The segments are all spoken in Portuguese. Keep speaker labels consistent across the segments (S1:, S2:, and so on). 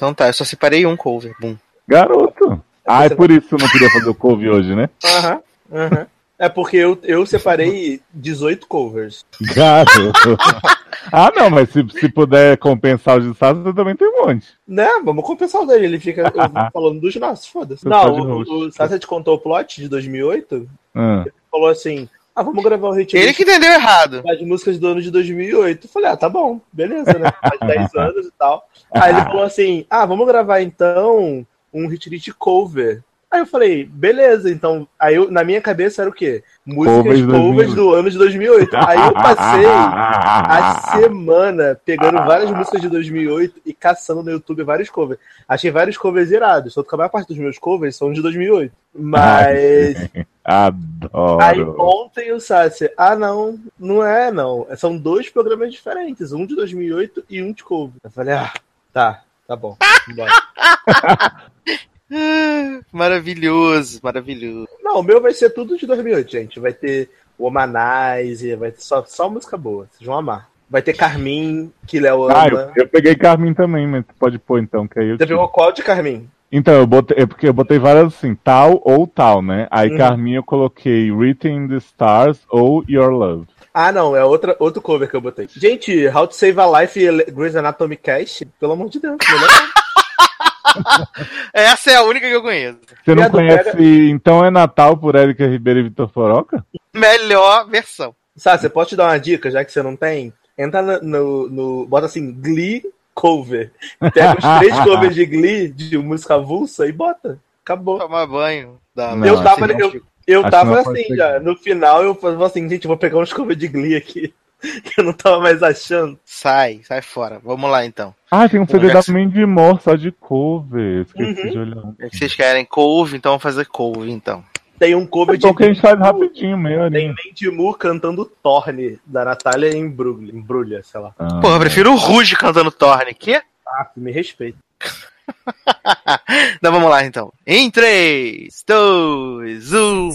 S1: Então tá, eu só separei um cover. Bum.
S2: Garoto. Ah, é por isso que eu não queria fazer o cover hoje, né?
S3: Aham, aham. É porque eu, eu separei 18 covers.
S2: Garoto. ah, não, mas se, se puder compensar os de eu também tem um monte.
S3: Né? Vamos compensar o dele. Ele fica falando dos nossos, foda-se. Não, o, o Sasha te contou o plot de 2008?
S2: Ah.
S3: Falou assim: ah, vamos gravar o hit
S1: Ele que entendeu errado.
S3: das músicas do ano de 2008. Eu falei: ah, tá bom, beleza, né? Faz 10 anos e tal. Aí ele falou assim: ah, vamos gravar então um hit list cover. Aí eu falei, beleza, então. Aí eu- na minha cabeça era o quê? Músicas
S2: Covers
S3: covers
S2: 2008.
S3: do ano de 2008. Aí eu passei a semana pegando várias músicas de 2008 e caçando no YouTube vários covers. Achei vários covers irados, só que a maior parte dos meus covers são de 2008. Mas
S2: Adoro.
S3: aí ontem o Sassi, ah não, não é não. São dois programas diferentes, um de 2008 e um de cover. Eu falei, ah, tá, tá bom. Bora.
S1: Ah, Maravilhoso, maravilhoso.
S3: Não, o meu vai ser tudo de 2008, gente. Vai ter Womanize, vai ter só, só música boa, vocês vão amar. Vai ter Carmin, que Léo
S2: Ah,
S3: ama.
S2: eu, eu peguei Carmin também, mas pode pôr então, que aí eu
S3: Você pegou qual de Carmin?
S2: Então, eu botei, é porque eu botei várias assim, tal ou tal, né? Aí
S3: Uhum.
S2: Carmin eu coloquei Written in the Stars ou Your Love.
S3: Ah, não, é outra, outro cover que eu botei. Gente, How to Save a Life e Grey's Anatomy Cast, pelo amor de Deus. Melhor...
S1: Essa é a única que eu conheço.
S2: Você não conhece
S3: pega-
S2: Então é Natal por Érica Ribeiro e Vitor Foroca?
S1: Melhor versão.
S3: Sabe, você pode te dar uma dica, já que você não tem? Entra no, no, no- Bota assim, Glee cover. Pega os três covers de Glee, de música avulsa, e bota. Acabou.
S1: Tomar banho. Dá,
S2: Não,
S3: eu tava, eu, eu tava assim já. No final eu falei assim, gente, eu vou pegar uns covers de Glee aqui. Que eu não tava mais achando.
S1: Sai, sai fora. Vamos lá então.
S2: Ah, tem um CD
S1: já
S2: da Mandy Moore só de cover. Esqueci
S3: Uhum.
S2: de olhar.
S1: É que vocês querem couve, então vamos fazer couve então.
S3: Tem um cover de
S2: Então que a gente faz rapidinho, meio
S3: Tem
S2: ali.
S3: Mandy Moore cantando Torne da Natália em Bruglia, em Brulha, sei lá.
S2: Ah,
S1: Porra, eu prefiro o Ruge cantando Torne. Que?
S3: Ah, me respeita.
S1: Então vamos lá então. Em 3, 2, 1.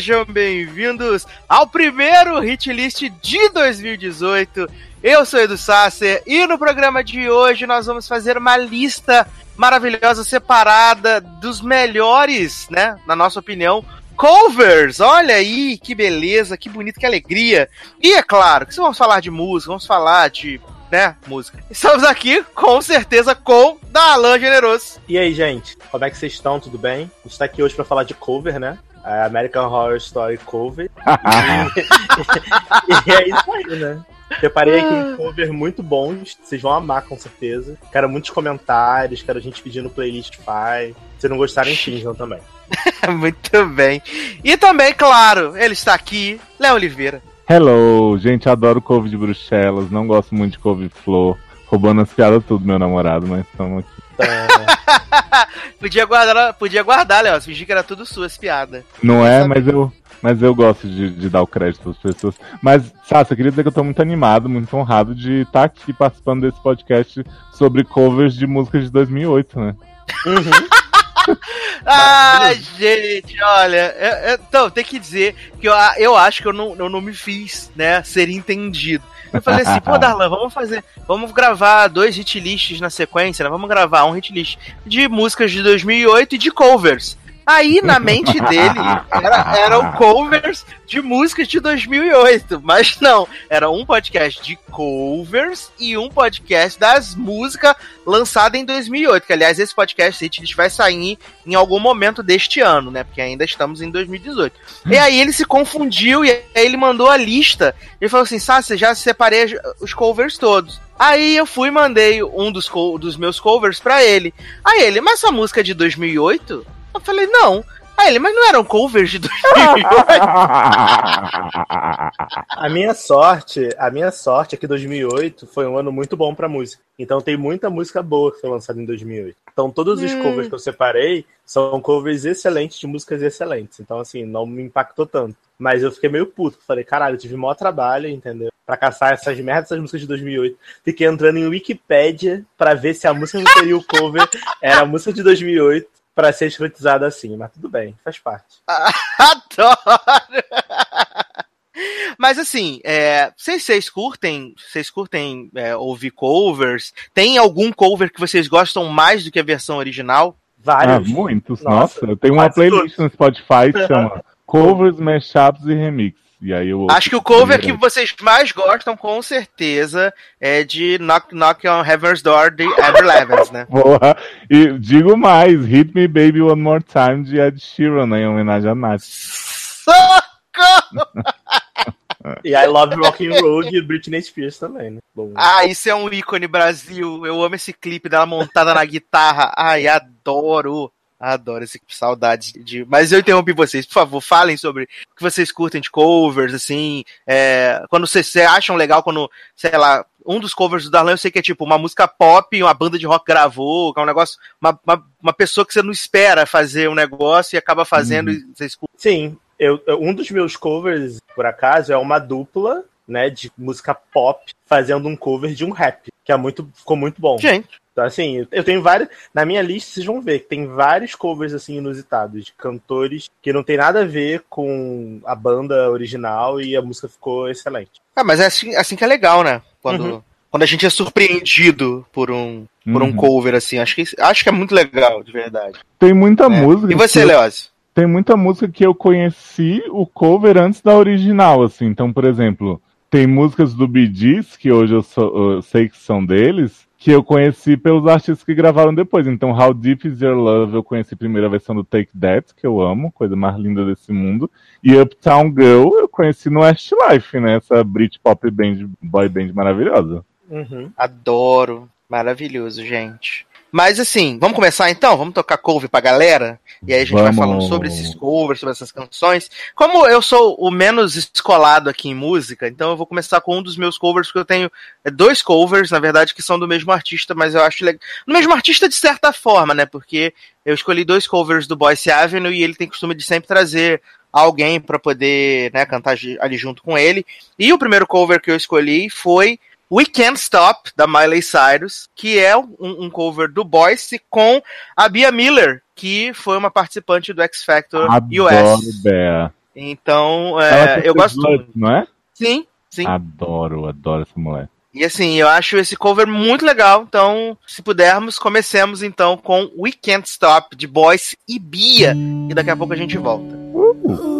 S1: Sejam bem-vindos ao primeiro hit list de 2018. Eu sou Edu Sasser e no programa de hoje nós vamos fazer uma lista maravilhosa separada dos melhores, né, na nossa opinião, covers. Olha aí, que beleza, que bonito, que alegria. E é claro que se vamos falar de música, vamos falar de, né, música. Estamos aqui com certeza com Dalan Generoso.
S3: E aí, gente? Como é que vocês estão? Tudo bem? A gente tá aqui hoje pra falar de cover, né? É American Horror Story Cover. e é isso aí, né? Preparei aqui um cover muito bons, vocês vão amar com certeza. Quero muitos comentários, quero gente pedindo playlist Spotify. Se não gostarem, finjam também.
S1: Muito bem. E também, claro, ele está aqui, Léo Oliveira.
S2: Hello, gente, adoro couve de Bruxelas, não gosto muito de couve-flor. Roubando as piadas tudo, meu namorado, mas estamos aqui.
S3: Então,
S1: Podia guardar, podia guardar, Léo. Fingir que era tudo suas piadas.
S2: Não é, mas eu, mas eu gosto de, de dar o crédito às pessoas. Mas, Sasha, eu queria dizer que eu tô muito animado, muito honrado de estar aqui participando desse podcast sobre covers de músicas de 2008, né?
S3: uhum.
S1: Ai, gente, olha. eu- eu- então, tem que dizer que eu, eu acho que eu não, eu não me fiz, né, ser entendido. Eu falei assim, pô, Darlan, vamos fazer. Vamos gravar dois hit lists na sequência, né? Vamos gravar um hit list de músicas de 2008 e de covers. Aí, na mente dele, era, eram covers de músicas de 2008. Mas não, era um podcast de covers e um podcast das músicas lançadas em 2008. Que, aliás, esse podcast List vai sair em algum momento deste ano, né? Porque ainda estamos em 2018. E aí ele se confundiu e aí ele mandou a lista. Ele falou assim: Sácia, já separei os covers todos. Aí eu fui e mandei um dos, dos meus covers pra ele. Aí ele, mas essa música é de 2008? Eu falei, não. Aí ele, mas não eram covers de 2008?
S3: A minha sorte, a minha sorte é que 2008 foi um ano muito bom pra música. Então tem muita música boa que foi lançada em 2008. Então todos os
S1: Hum.
S3: covers que eu separei são covers excelentes de músicas excelentes. Então assim, não me impactou tanto. Mas eu fiquei meio puto. Falei, caralho, eu tive maior trabalho, entendeu? Pra caçar essas merdas, essas músicas de 2008. Fiquei entrando em Wikipedia pra ver se a música que seria o cover era a música de 2008 pra ser escrotizada assim. Mas tudo bem, faz parte.
S1: Adoro! Mas assim, é, vocês, vocês curtem, vocês curtem é, ouvir covers? Tem algum cover que vocês gostam mais do que a versão original?
S2: Ah,
S3: Vários.
S2: muitos.
S3: Nossa,
S2: Nossa, eu tenho uma playlist no Spotify que chama Covers, Mashups e Remix. E aí eu
S1: Acho que o cover que vocês mais gostam, com certeza, é de Knock Knock on Heaven's Door de Avril Lavigne, né?
S2: Porra. E digo mais, Hit Me Baby One More Time de Ed Sheeran, né, em homenagem a Nath.
S1: Socorro!
S3: E I Love Rock and Roll de Britney Spears também, né? Bom,
S1: Ah, isso é um ícone Brasil. Eu amo esse clipe dela montada na guitarra. Ai, adoro. Adoro esse saudade de. Mas eu interrompi vocês. Por favor, falem sobre o que vocês curtem de covers, assim. é, Quando vocês acham legal quando, sei lá, um dos covers do Darlan eu sei que é tipo uma música pop, uma banda de rock gravou, que é um negócio. Uma, uma, uma pessoa que você não espera fazer um negócio e acaba fazendo e vocês curtem.
S3: Sim, eu- um dos meus covers, por acaso, é uma dupla, né, de música pop, fazendo um cover de um rap, que é muito, ficou muito bom.
S1: Gente,
S3: Então, assim, eu tenho vários. Na minha lista, vocês vão ver que tem vários covers, assim, inusitados, de cantores que não tem nada a ver com a banda original e a música ficou excelente.
S1: ah, mas é assim, assim que é legal, né? Quando,
S3: Uhum.
S1: quando a gente é surpreendido por um, por um
S2: Uhum.
S1: cover, assim. Acho que, acho que é muito legal, de verdade.
S2: Tem muita
S1: É.
S2: música.
S1: E você,
S2: que
S1: Leoz?
S2: Tem muita música que eu conheci o cover antes da original, assim. Então, por exemplo, tem músicas do Gees, que hoje eu, sou- eu sei que são deles, que eu conheci pelos artistas que gravaram depois. Então, How Deep Is Your Love, eu conheci a versão do Take That, que eu amo, coisa mais linda desse mundo. E Uptown Girl, eu conheci no Westlife, né? Essa Britpop band, boy band maravilhosa.
S3: Uhum.
S1: Adoro. Maravilhoso, gente. Mas assim, vamos começar então? Vamos tocar cover pra galera? E aí a gente vai
S2: Vamos.
S1: falando sobre esses covers, sobre essas canções. Como eu sou o menos escolado aqui em música, então eu vou começar com um dos meus covers, porque eu tenho é, dois covers, na verdade, que são do mesmo artista, mas eu acho legal. Do mesmo artista de certa forma, né? Porque eu escolhi dois covers do Boyce Avenue e ele tem costume de sempre trazer alguém pra poder né, cantar ali junto com ele. E o primeiro cover que eu escolhi foi We Can't Stop, da Miley Cyrus, que é um, um cover do Boyce com a Bia Miller, que foi uma participante do X Factor
S2: Adoro
S1: US.
S2: Bea.
S1: Então, é, eu gosto
S2: Blood,
S1: muito.
S2: Não é?
S1: Sim, sim.
S2: Adoro, adoro essa mulher.
S1: E assim, eu acho esse cover muito legal. Então, se pudermos, comecemos então com We Can't Stop, de Boyce e Bia. E daqui a pouco a gente volta.
S4: Yeah.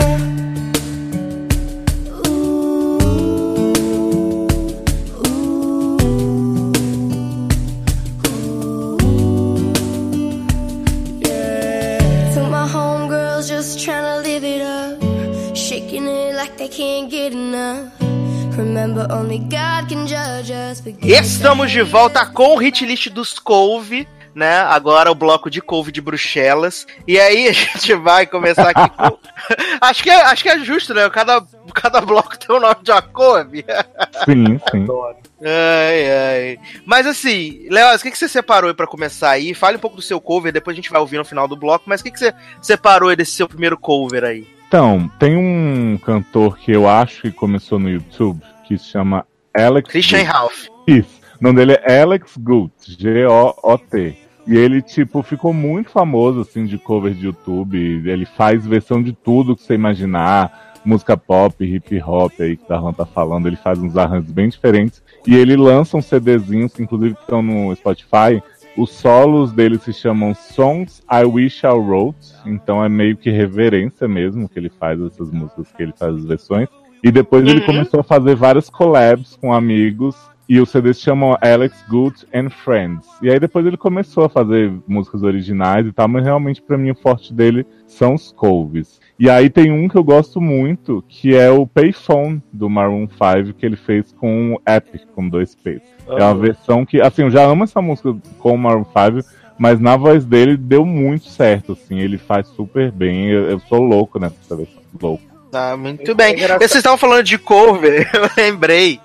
S1: Estamos de volta com o hit list dos couve, né? Agora o bloco de couve de Bruxelas. E aí a gente vai começar aqui com. acho, que é, acho que é justo, né? Cada, cada bloco tem o nome de uma couve.
S2: Sim, sim.
S3: Adoro.
S1: Ai, ai. Mas assim, Léo, o que, que você separou aí pra começar aí? Fale um pouco do seu cover, depois a gente vai ouvir no final do bloco, mas o que, que você separou aí desse seu primeiro cover aí?
S2: Então, tem um cantor que eu acho que começou no YouTube, que se chama Alex
S1: Christian
S2: Gut.
S1: Ralph.
S2: Isso. O nome dele é Alex Gut, G-O-O-T. E ele, tipo, ficou muito famoso, assim, de cover de YouTube. Ele faz versão de tudo que você imaginar. Música pop, hip hop aí que o Darlan tá falando. Ele faz uns arranjos bem diferentes. E ele lança uns CDzinhos, que inclusive estão no Spotify. Os solos dele se chamam Songs I Wish I Wrote. Então é meio que reverência mesmo que ele faz essas músicas, que ele faz as versões. E depois ele
S1: Uhum.
S2: começou a fazer vários collabs com amigos. E o CD se chama Alex Good and Friends. E aí depois ele começou a fazer músicas originais e tal, mas realmente pra mim o forte dele são os covers. E aí tem um que eu gosto muito, que é o Payphone do Maroon 5, que ele fez com o Epic, com dois P's. É uma versão que, assim, eu já amo essa música com o Maroon 5, mas na voz dele deu muito certo, assim, ele faz super bem. Eu, eu sou louco nessa versão, louco.
S1: Tá, muito
S3: É
S1: bem.
S3: engraçado.
S1: Vocês estavam falando de cover, eu lembrei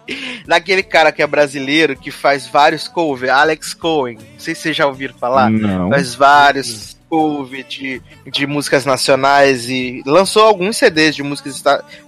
S1: daquele cara que é brasileiro que faz vários cover, Alex Cohen. Não sei se vocês já ouviram falar.
S2: Não.
S1: Faz vários cover de, de músicas nacionais e lançou alguns CDs de músicas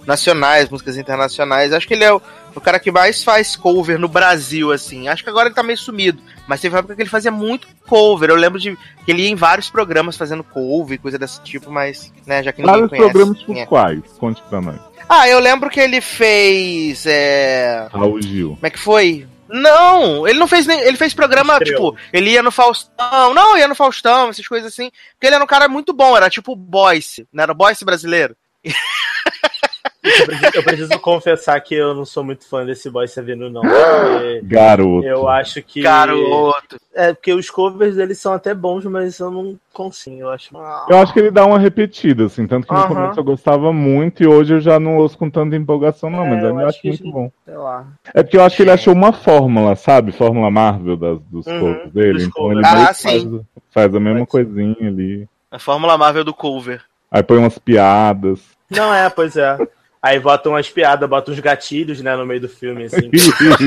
S1: nacionais, músicas internacionais. Acho que ele é o, o cara que mais faz cover no Brasil, assim. Acho que agora ele tá meio sumido. Mas teve uma época que ele fazia muito cover. Eu lembro de que ele ia em vários programas fazendo cover, coisa desse tipo, mas, né, já que ninguém
S2: Vários
S1: conhece.
S2: programas
S1: quem é.
S2: quais? Conte pra nós.
S1: Ah, eu lembro que ele fez. É...
S2: Raul Gil.
S1: Como é que foi? Não, ele não fez nem. Ele fez programa, tipo, ele ia no Faustão. Não, ia no Faustão, essas coisas assim. Porque ele era um cara muito bom, era tipo o Boyce, não era o Boyce brasileiro?
S3: Eu preciso, eu preciso confessar que eu não sou muito fã desse Boy Sevino, não. porque
S2: Garoto.
S3: Eu acho que.
S1: Garoto.
S3: É, porque os covers deles são até bons, mas eu não consigo, eu acho.
S2: Eu acho que ele dá uma repetida, assim, tanto que no
S1: Aham.
S2: começo eu gostava muito e hoje eu já não ouço com tanta empolgação, não,
S3: É,
S2: mas eu
S3: eu
S2: ainda
S3: acho
S2: acho muito bom.
S3: Sei lá.
S2: É porque eu acho que ele achou uma fórmula, sabe? Fórmula Marvel das, dos
S3: Uhum,
S2: covers dele.
S3: dos
S2: Então
S3: covers.
S2: ele meio
S1: Ah,
S2: faz,
S1: sim.
S2: faz a mesma
S3: ser.
S2: coisinha ali.
S1: A Fórmula Marvel do cover.
S2: Aí põe umas piadas.
S3: Não é, pois é. Aí botam umas piadas, botam uns gatilhos, né, no meio do filme, assim.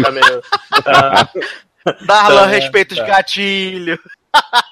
S3: tá meio. Tá...
S1: Darlan,
S3: Tá,
S1: respeita
S3: tá.
S1: os gatilhos.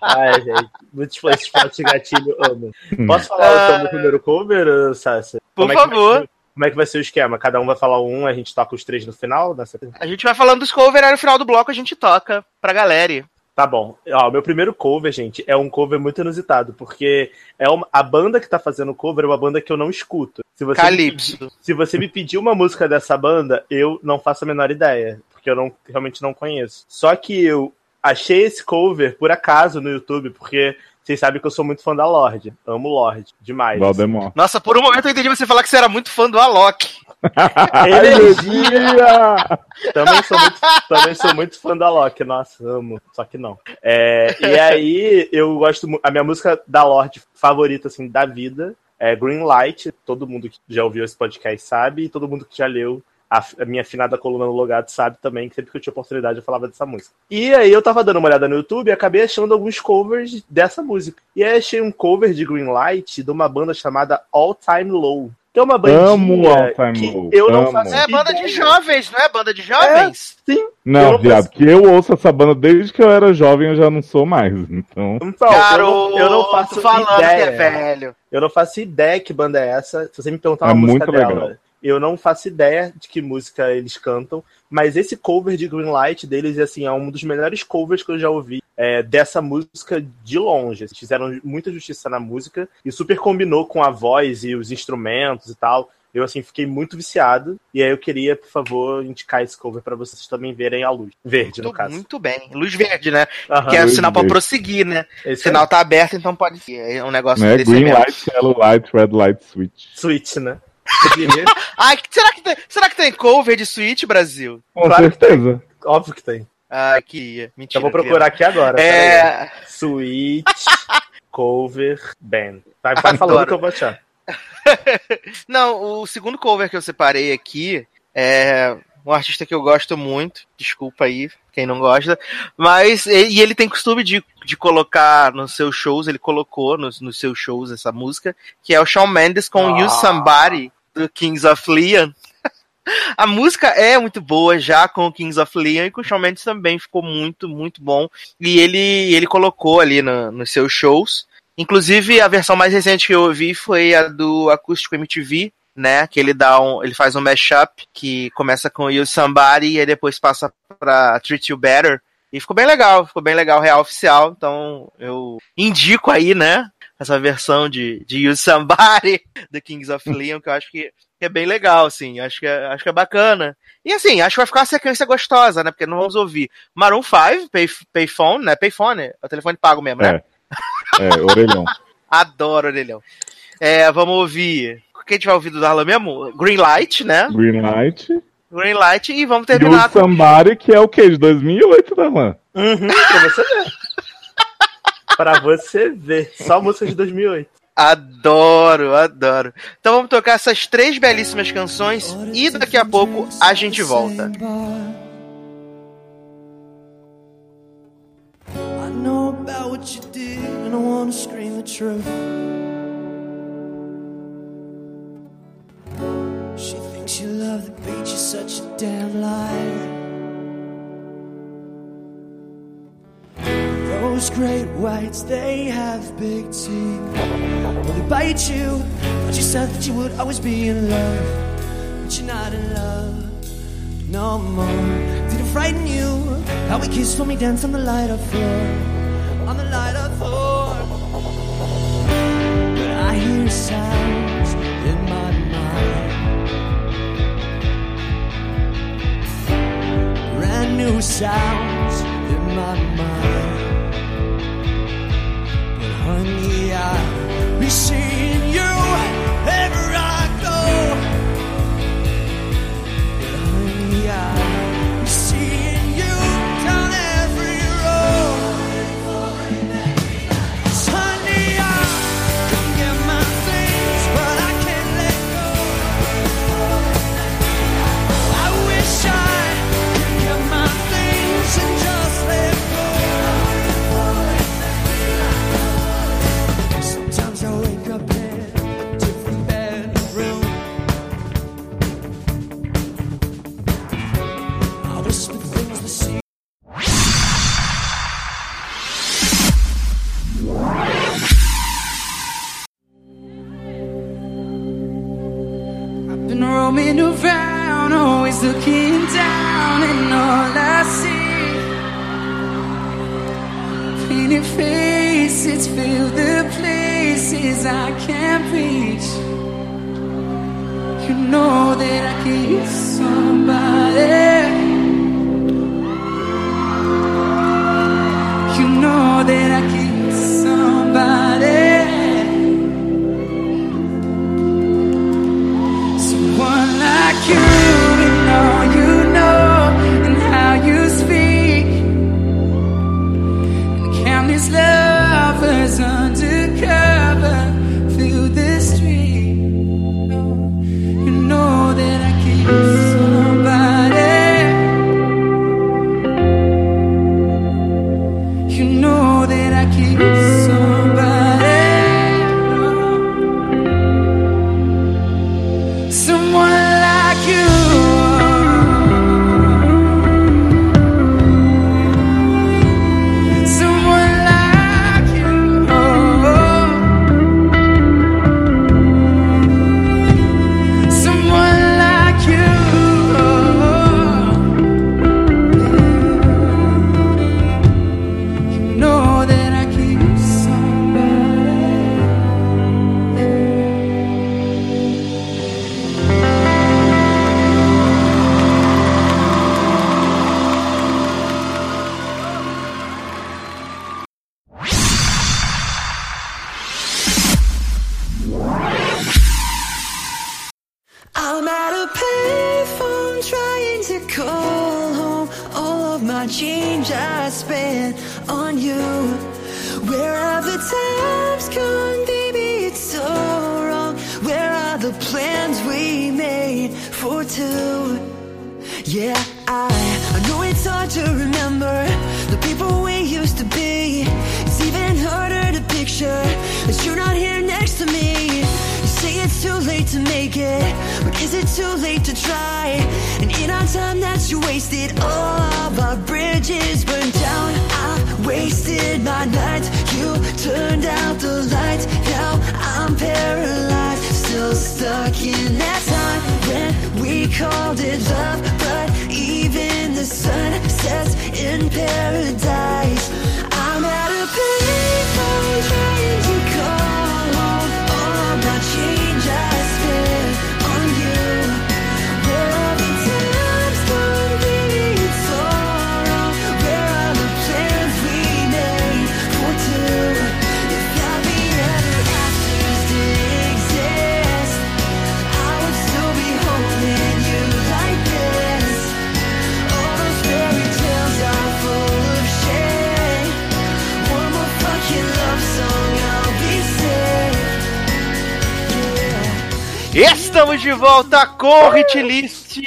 S3: Ai, gente. Muitos esses fotos de gatilho amo. Posso falar
S1: Ah.
S3: do primeiro cover, Sassi?
S1: Por
S3: Como é
S1: favor.
S3: ser- como é que vai ser o esquema? Cada um vai falar um, a gente toca os três no final? Nessa...
S1: A gente vai falando dos covers, aí no final do bloco a gente toca pra galera.
S3: Tá bom. Ó, o meu primeiro cover, gente, é um cover muito inusitado, porque é uma... a banda que tá fazendo o cover é uma banda que eu não escuto. Se você, me
S1: Calypso.
S3: pedir, se você me pedir uma música dessa banda, eu não faço a menor ideia, porque eu não, realmente não conheço. Só que eu achei esse cover por acaso no YouTube, porque vocês sabem que eu sou muito fã da Lorde. Amo Lorde demais.
S2: Valdemar.
S1: Nossa, por um momento eu entendi você falar que você era muito fã do Alok.
S3: Energia! também, sou muito, também sou muito fã da Loki, nossa, amo, só que não. É, e aí, eu gosto A minha música da Lorde favorita, assim, da vida é Green Light. Todo mundo que já ouviu esse podcast sabe, e todo mundo que já leu a, minha afinada coluna no Logado sabe também, que sempre que eu tinha oportunidade eu falava dessa música. E aí eu tava dando uma olhada no YouTube e acabei achando alguns covers dessa música. E aí achei um cover de Green Light de uma banda chamada All Time Low. É uma bandinha
S2: Amo All Time
S3: que eu não
S2: amo.
S3: faço
S1: É banda de
S3: ideia.
S1: jovens, não é banda de jovens?
S3: Sim. Eu
S2: Não, viado,
S3: penso-
S2: que eu ouço essa banda desde que eu era jovem, eu já não sou mais. Então,
S3: Então, eu,
S1: Garoto,
S3: não, eu não faço
S1: falando
S3: ideia.
S1: que é velho.
S3: Eu não faço ideia que banda é essa. Se você me perguntar
S2: É
S3: uma música
S2: muito
S3: dela,
S2: legal.
S3: Eu não faço ideia de que música eles cantam, mas esse cover de Greenlight deles assim, é um dos melhores covers que eu já ouvi é, dessa música de longe. Eles fizeram muita justiça na música e super combinou com a voz e os instrumentos e tal. Eu, assim, fiquei muito viciado. E aí eu queria, por favor, indicar esse cover pra vocês também verem a luz. Verde, no
S1: Muito,
S3: caso.
S1: muito bem. Luz verde, né?
S3: Aham.
S1: que é o sinal pra
S2: verde.
S1: prosseguir, né? O
S3: Esse
S1: sinal
S3: é
S1: tá aberto, então pode ser. É um negócio
S2: Né?
S1: desse
S2: Green
S1: mesmo.
S2: light, yellow light, red light, switch.
S3: Switch, né?
S1: Ai, será que, tem, será que tem cover de Switch, Brasil?
S2: Com
S3: Claro que
S2: certeza.
S3: Óbvio que tem.
S1: Ah, que mentira.
S3: Eu vou procurar aqui agora.
S1: É.
S3: Switch cover band. Vai, vai falando que eu vou achar.
S1: Não, o segundo cover que eu separei aqui é um artista que eu gosto muito. Desculpa aí, quem não gosta. Mas, e e ele tem costume de, de colocar nos seus shows, ele colocou nos, nos seus shows essa música, que é o Shawn Mendes com
S3: Ah.
S1: You Somebody, do Kings of Leon. A música é muito boa já com o Kings of Leon e com o Shawn Mendes também ficou muito, muito bom. E ele, ele colocou ali no- nos seus shows. Inclusive, a versão mais recente que eu ouvi foi a do Acústico MTV, né? Que ele dá um. Ele faz um mashup que começa com You Somebody e depois passa pra Treat You Better. E ficou bem legal, ficou bem legal, real oficial. Então eu indico aí, né? Essa versão de, de You Somebody do Kings of Leon, que eu acho que é bem legal, assim. Acho que é, acho que é bacana. E assim, acho que vai ficar uma sequência gostosa, né? Porque não vamos ouvir Maroon 5, pay, Payphone, né? Payphone, é o telefone pago mesmo, né?
S2: É. É, orelhão.
S1: Adoro, Orelhão. É, vamos ouvir. O que a gente vai ouvir do Darlan mesmo? Green Light, né?
S2: Green light.
S1: Green Light e vamos
S2: E o
S1: terminar com.
S2: Somebody, que é o quê? De 2008, da Lan?
S3: Uhum, pra você ver. Pra você ver. Só música de 2008.
S1: Adoro, adoro. Então vamos tocar essas três belíssimas canções e daqui a pouco a gente volta.
S5: I know about what you did, and I wanna scream the truth. She thinks you love the beach, you're such a damn liar. Those great whites, they have big teeth. Well, they bite you. but you said that you would always be in love, but you're not in love no more. Did it frighten you? How we kissed when we danced on the light of floor, on the light of floor. But I hear sounds in my mind, brand new sounds in my mind. Honey, I seeing you ever I go. Looking down, and all I see painted faces fill the places I can't reach. You know that I use somebody.
S1: Estamos de volta com o hit list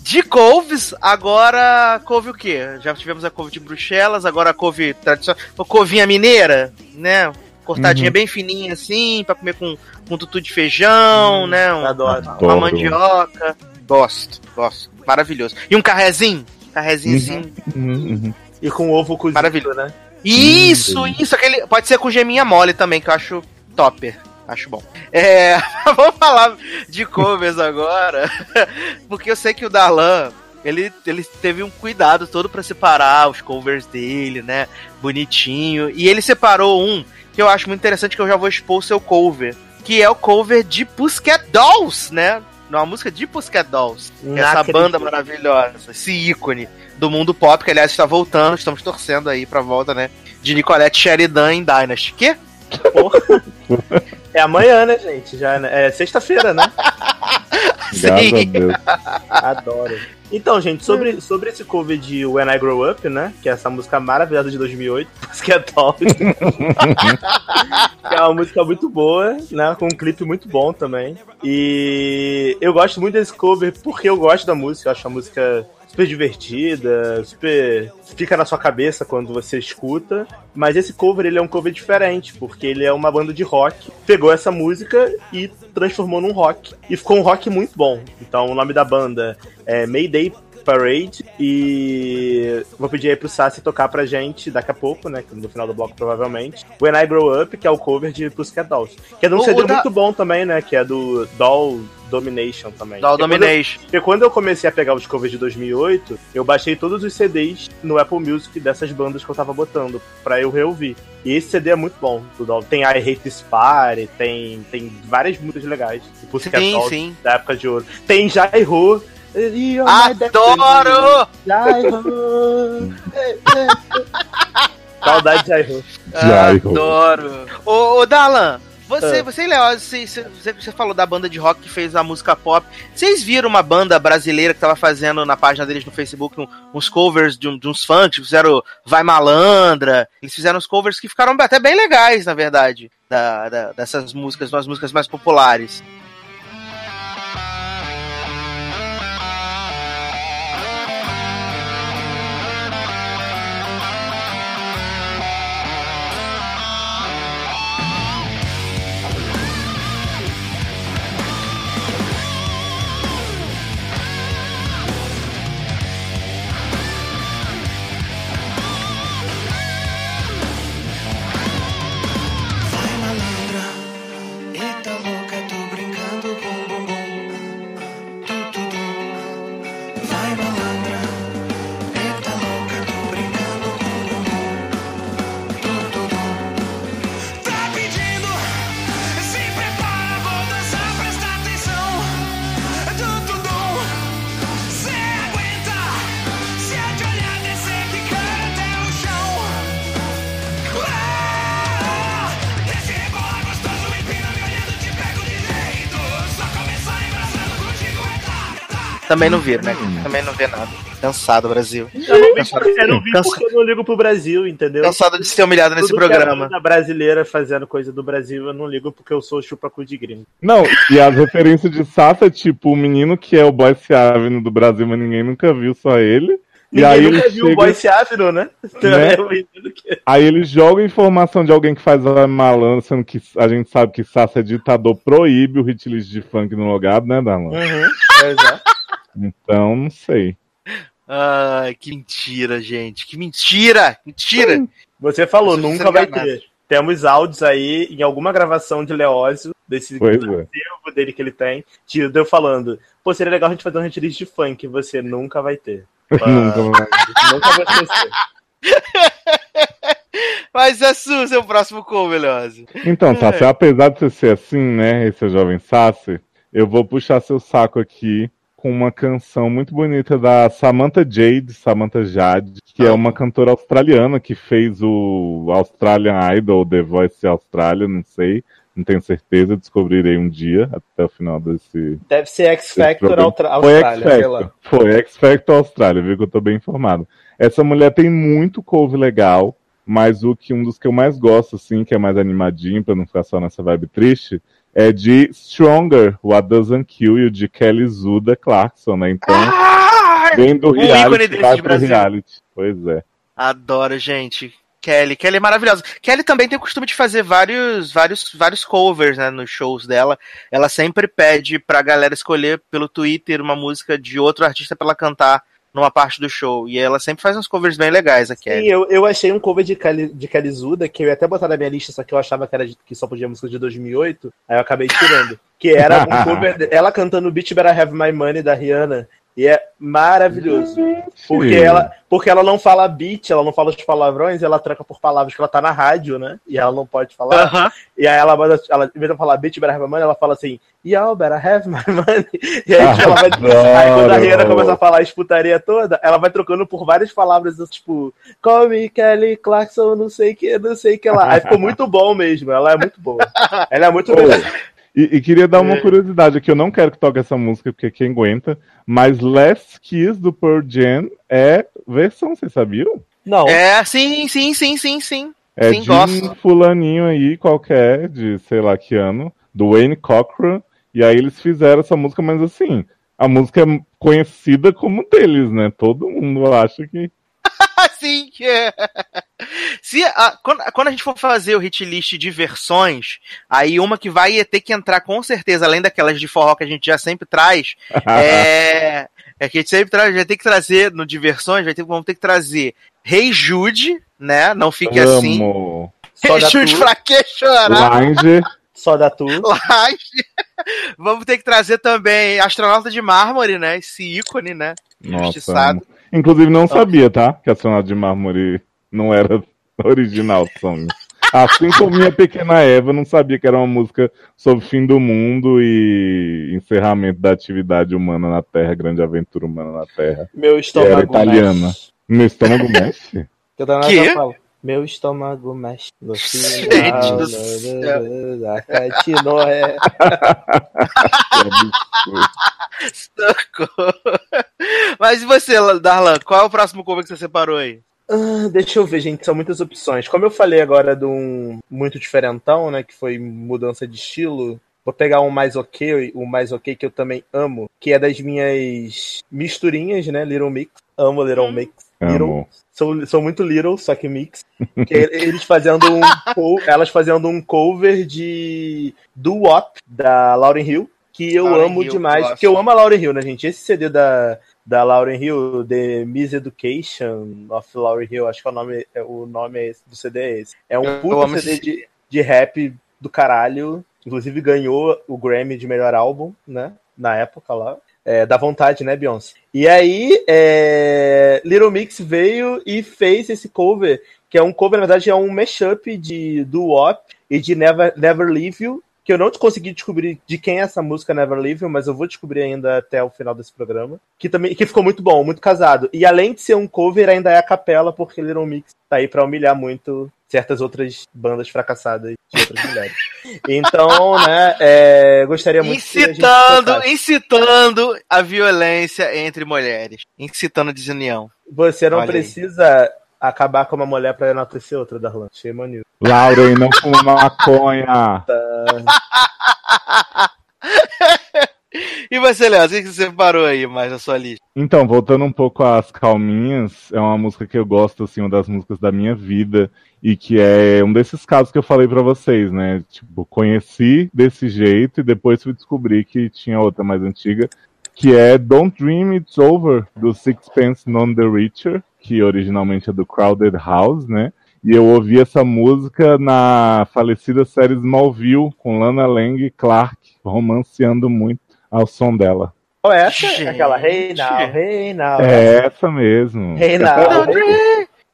S1: de couves. Agora, couve o quê? Já tivemos a couve de Bruxelas, agora a couve tradicional. Couvinha mineira, né? Cortadinha
S2: Uhum.
S1: bem fininha assim, pra comer com, com tutu de feijão, né? Um-
S3: Adoro.
S1: uma
S2: Adoro.
S1: mandioca. Gosto, gosto. Maravilhoso. E um carrezinho? Carrezinho assim.
S2: Uhum, uhum.
S3: E com ovo cozido,
S1: Maravilhoso.
S3: né?
S1: Isso,
S2: Hum,
S1: isso. Aquele, pode ser com geminha mole também, que eu acho topper. Acho bom. É, vamos falar de covers agora, porque eu sei que o Darlan, ele, ele teve um cuidado todo pra separar os covers dele, né? Bonitinho. E ele separou um que eu acho muito interessante, que eu já vou expor o seu cover, que é o cover de Pussycat Dolls, né? Uma música de Pussycat Dolls. essa banda maravilhosa, esse ícone do mundo pop, que aliás está voltando, estamos torcendo aí pra volta, né? De Nicolette Sheridan em Dynasty. Que?
S3: É amanhã, né, gente? Já, né? É sexta-feira, né?
S2: Deus.
S3: Adoro. Então, gente, sobre, sobre esse cover de When I Grow Up, né? Que é essa música maravilhosa de 2008, que é top. que é uma música muito boa, né? Com um clipe muito bom também. E eu gosto muito desse cover porque eu gosto da música. Eu acho a música super divertida, super fica na sua cabeça quando você escuta. Mas esse cover ele é um cover diferente, porque ele é uma banda de rock. Pegou essa música e transformou num rock. E ficou um rock muito bom. Então o nome da banda é Mayday Parade e vou pedir aí pro Sassi tocar pra gente daqui a pouco, né, no final do bloco provavelmente, When I Grow Up, que é o cover de Pussycat Dolls, que é de um CD
S1: da-
S3: muito bom também, né, que é do Doll Domination também.
S1: Doll
S3: Porque quando eu-
S1: Domination.
S3: porque quando eu comecei a pegar os covers de 2008, eu baixei todos os CDs no Apple Music dessas bandas que eu tava botando pra eu reouvir. E esse CD é muito bom. Tem I Hate This Party, tem, tem várias músicas legais. O Pussycat
S1: Sim, sim.
S3: da época de ouro. Tem Jairo.
S1: Adoro!
S3: Jairo. Saudade de. Jairo.
S1: Adoro. Ô, ô Dalan, você,
S3: Ah.
S1: você Léo, você, você, você falou da banda de rock que fez a música pop. Vocês viram uma banda brasileira que tava fazendo na página deles no Facebook um- uns covers de, um- de uns funk, fizeram Vai Malandra. Eles fizeram uns covers que ficaram até bem legais, na verdade, da, da- dessas músicas, umas músicas mais populares. Também não viram, né? Também não vê nada. Cansado, Brasil.
S3: Eu não vi,
S1: Cansado.
S3: porque, eu não vi
S1: Cansa-
S3: porque eu não ligo pro Brasil, entendeu?
S1: Cansado de ser humilhado nesse
S3: Tudo que é
S1: programa.
S3: banda brasileira fazendo coisa do Brasil, eu não ligo porque eu sou chupa-cu de gringo.
S2: Não, e as referências de Sassa é tipo o menino que é o Boy Avenue do Brasil, mas ninguém nunca viu, só ele. E
S3: Ninguém
S2: aí
S3: nunca
S2: ele
S3: viu o
S2: chega-
S3: Boyce Avenue, né?
S2: Né?
S3: Eu entendo que-
S2: Aí ele joga informação de alguém que faz a malandra, sendo que a gente sabe que Sassa é ditador, proíbe o hit list de funk no logado, né, Darlan?
S3: Uhum, exato.
S2: Então, não sei.
S1: Ai, que mentira, gente. Que mentira! Mentira!
S3: Você falou,
S1: Você
S3: nunca vai
S1: enganado.
S3: ter. Temos áudios aí em alguma gravação de Leózio, desse
S2: é.
S3: acervo dele que ele tem, de eu falando, pô, seria legal a gente fazer um retirista de funk, você nunca vai ter.
S2: Nunca vai.
S3: Nunca vai.
S1: Mas é su, seu próximo cover, Leose.
S2: Então, Sassi, apesar de você ser assim, né, esse jovem Sassi, eu vou puxar seu saco aqui com uma canção muito bonita da Samantha Jade, Samantha Jade, que é uma cantora australiana que fez o Australian Idol, The Voice Australia, não sei, não tenho certeza, descobrirei um dia, até o final desse...
S3: Deve ser X Factor. Austra-
S2: Foi X
S3: Austrália, sei lá.
S2: Factor, foi X Factor Austrália, viu que eu tô bem informado. Essa mulher tem muito cover legal, mas o que um dos que eu mais gosto, assim, que é mais animadinho, pra não ficar só nessa vibe triste, é de Stronger, What Doesn't Kill You, de Kelly Zuda Clarkson, né? Então, vem do reality, vai pro
S1: Brasil.
S2: reality. Pois é.
S1: Adoro, gente. Kelly, Kelly é maravilhosa. Kelly também tem o costume de fazer vários, vários, vários covers, né, nos shows dela. Ela sempre pede pra galera escolher pelo Twitter uma música de outro artista pra ela cantar numa parte do show. E ela sempre faz uns covers bem legais, a
S3: Sim,
S1: Kelly.
S3: eu, eu achei um cover de, Cali, de Calizuda, que eu ia até botar na minha lista, só que eu achava que, era de- que só podia música de 2008, aí eu acabei tirando. Que era um cover, ela cantando Beat Better Have My Money, da Rihanna, e é maravilhoso. Porque ela, porque ela não fala beat, ela não fala os palavrões, ela troca por palavras que ela tá na rádio, né? E ela não pode falar.
S1: Aham.
S3: E aí ela, manda- ela, em vez de falar bitch better have my money, ela fala assim, y'all better have my money. E aí, tipo, ela vai, aí quando a Rihanna começa a falar a putaria toda, ela vai trocando por várias palavras, tipo, call me Kelly Clarkson, não sei o que, não sei o que lá. Aí ficou muito bom mesmo, ela é muito boa. Ela é muito boa.
S2: E, e queria dar uma
S3: É.
S2: curiosidade aqui, eu não quero que toque essa música, porque quem aguenta, mas Last Kiss do Pearl Jam é versão, vocês sabiam?
S3: Não,
S1: É, sim, sim, sim, sim, sim.
S2: É
S1: Sim,
S2: de
S1: gosto.
S2: um fulaninho aí, qualquer, de sei lá que ano, do Wayne Cochran, e aí eles fizeram essa música, mas assim, a música é conhecida como deles, né? Todo mundo acha que.
S1: Assim que é. Se a- quando, quando a gente for fazer o hit list de versões, aí uma que vai ter que entrar com certeza, além daquelas de forró que a gente já sempre traz, é. É que a gente sempre traz, vai ter que trazer no diversões, vai ter, vamos ter que trazer Rei Jude, né? Não fique assim.
S2: Amo.
S3: só
S1: Rei
S3: da
S1: Jude pra que chorar?
S3: Só da tu.
S1: Vamos ter que trazer também Astronauta de Mármore, né? Esse ícone, né?
S2: nossa.
S1: Injustiçado.
S2: Inclusive, não sabia, tá? Que Astronauta de Mármore não era original song. Assim como minha pequena Eva, não sabia que era uma música sobre fim do mundo e encerramento da atividade humana na Terra, grande aventura humana na Terra.
S3: Meu estômago
S2: Era italiana.
S3: mexe.
S2: Meu estômago mexe?
S3: Que eu falo, Meu estômago mexe. No
S1: Gente
S3: final,
S1: do
S3: no-
S1: céu.
S3: da Catino é.
S1: Socorro. Mas e você, Darlan? Qual é o próximo cover que você separou aí?
S3: Ah, deixa eu ver, gente, são muitas opções. Como eu falei agora de um muito diferentão, né, que foi mudança de estilo, vou pegar um mais ok, o mais ok que eu também amo, que é das minhas misturinhas, né, Little Mix. Amo Little
S1: Hum.
S3: Mix. Little. Sou, sou muito little, só que mix. Que é eles fazendo um elas fazendo um cover de do Wop da Lauren Hill, que eu
S1: Lauryn
S3: amo
S1: Hill,
S3: demais, porque eu amo a Lauren Hill, né, gente? Esse CD da da Lauren Hill, The Miseducation of Lauren Hill, acho que é o nome, é, o nome é esse, do CD é esse. É um puta
S1: amo
S3: CD
S1: esse-
S3: de, de rap do caralho. Inclusive ganhou o Grammy de melhor álbum, né? Na época lá. É, da vontade, né, Beyoncé? E aí, é, Little Mix veio e fez esse cover, que é um cover, na verdade, é um mashup de do Wop e de Never, Never Leave You, que eu não consegui descobrir de quem é essa música Never Leave mas eu vou descobrir ainda até o final desse programa. Que também que ficou muito bom, muito casado. E além de ser um cover, ainda é a capela, porque Little Mix tá aí pra humilhar muito certas outras bandas fracassadas de outras mulheres. Então, né, é, gostaria muito que a
S1: Incitando, incitando a violência entre mulheres. Incitando a desunião.
S3: Você não
S1: Olha aí.
S3: Acabar com uma mulher pra enaltecer outra, Darlan. On you.
S2: Lauren, não fuma maconha.
S1: E você, Léo, o que você separou aí mais na sua lista?
S2: Então, voltando um pouco às calminhas, é uma música que eu gosto, assim, uma das músicas da minha vida, e que é um desses casos que eu falei pra vocês, né? Tipo, conheci desse jeito e depois fui descobrir que tinha outra mais antiga, que é Don't Dream It's Over, do Sixpence None the Richer, que originalmente é do Crowded House, né? E eu ouvi essa música na falecida série Smallville, com Lana Lang e Clark, romanceando muito ao som dela.
S3: Qual é essa?
S1: Gente.
S3: Aquela Hey Now, Hey Now.
S2: É essa mesmo.
S3: Hey-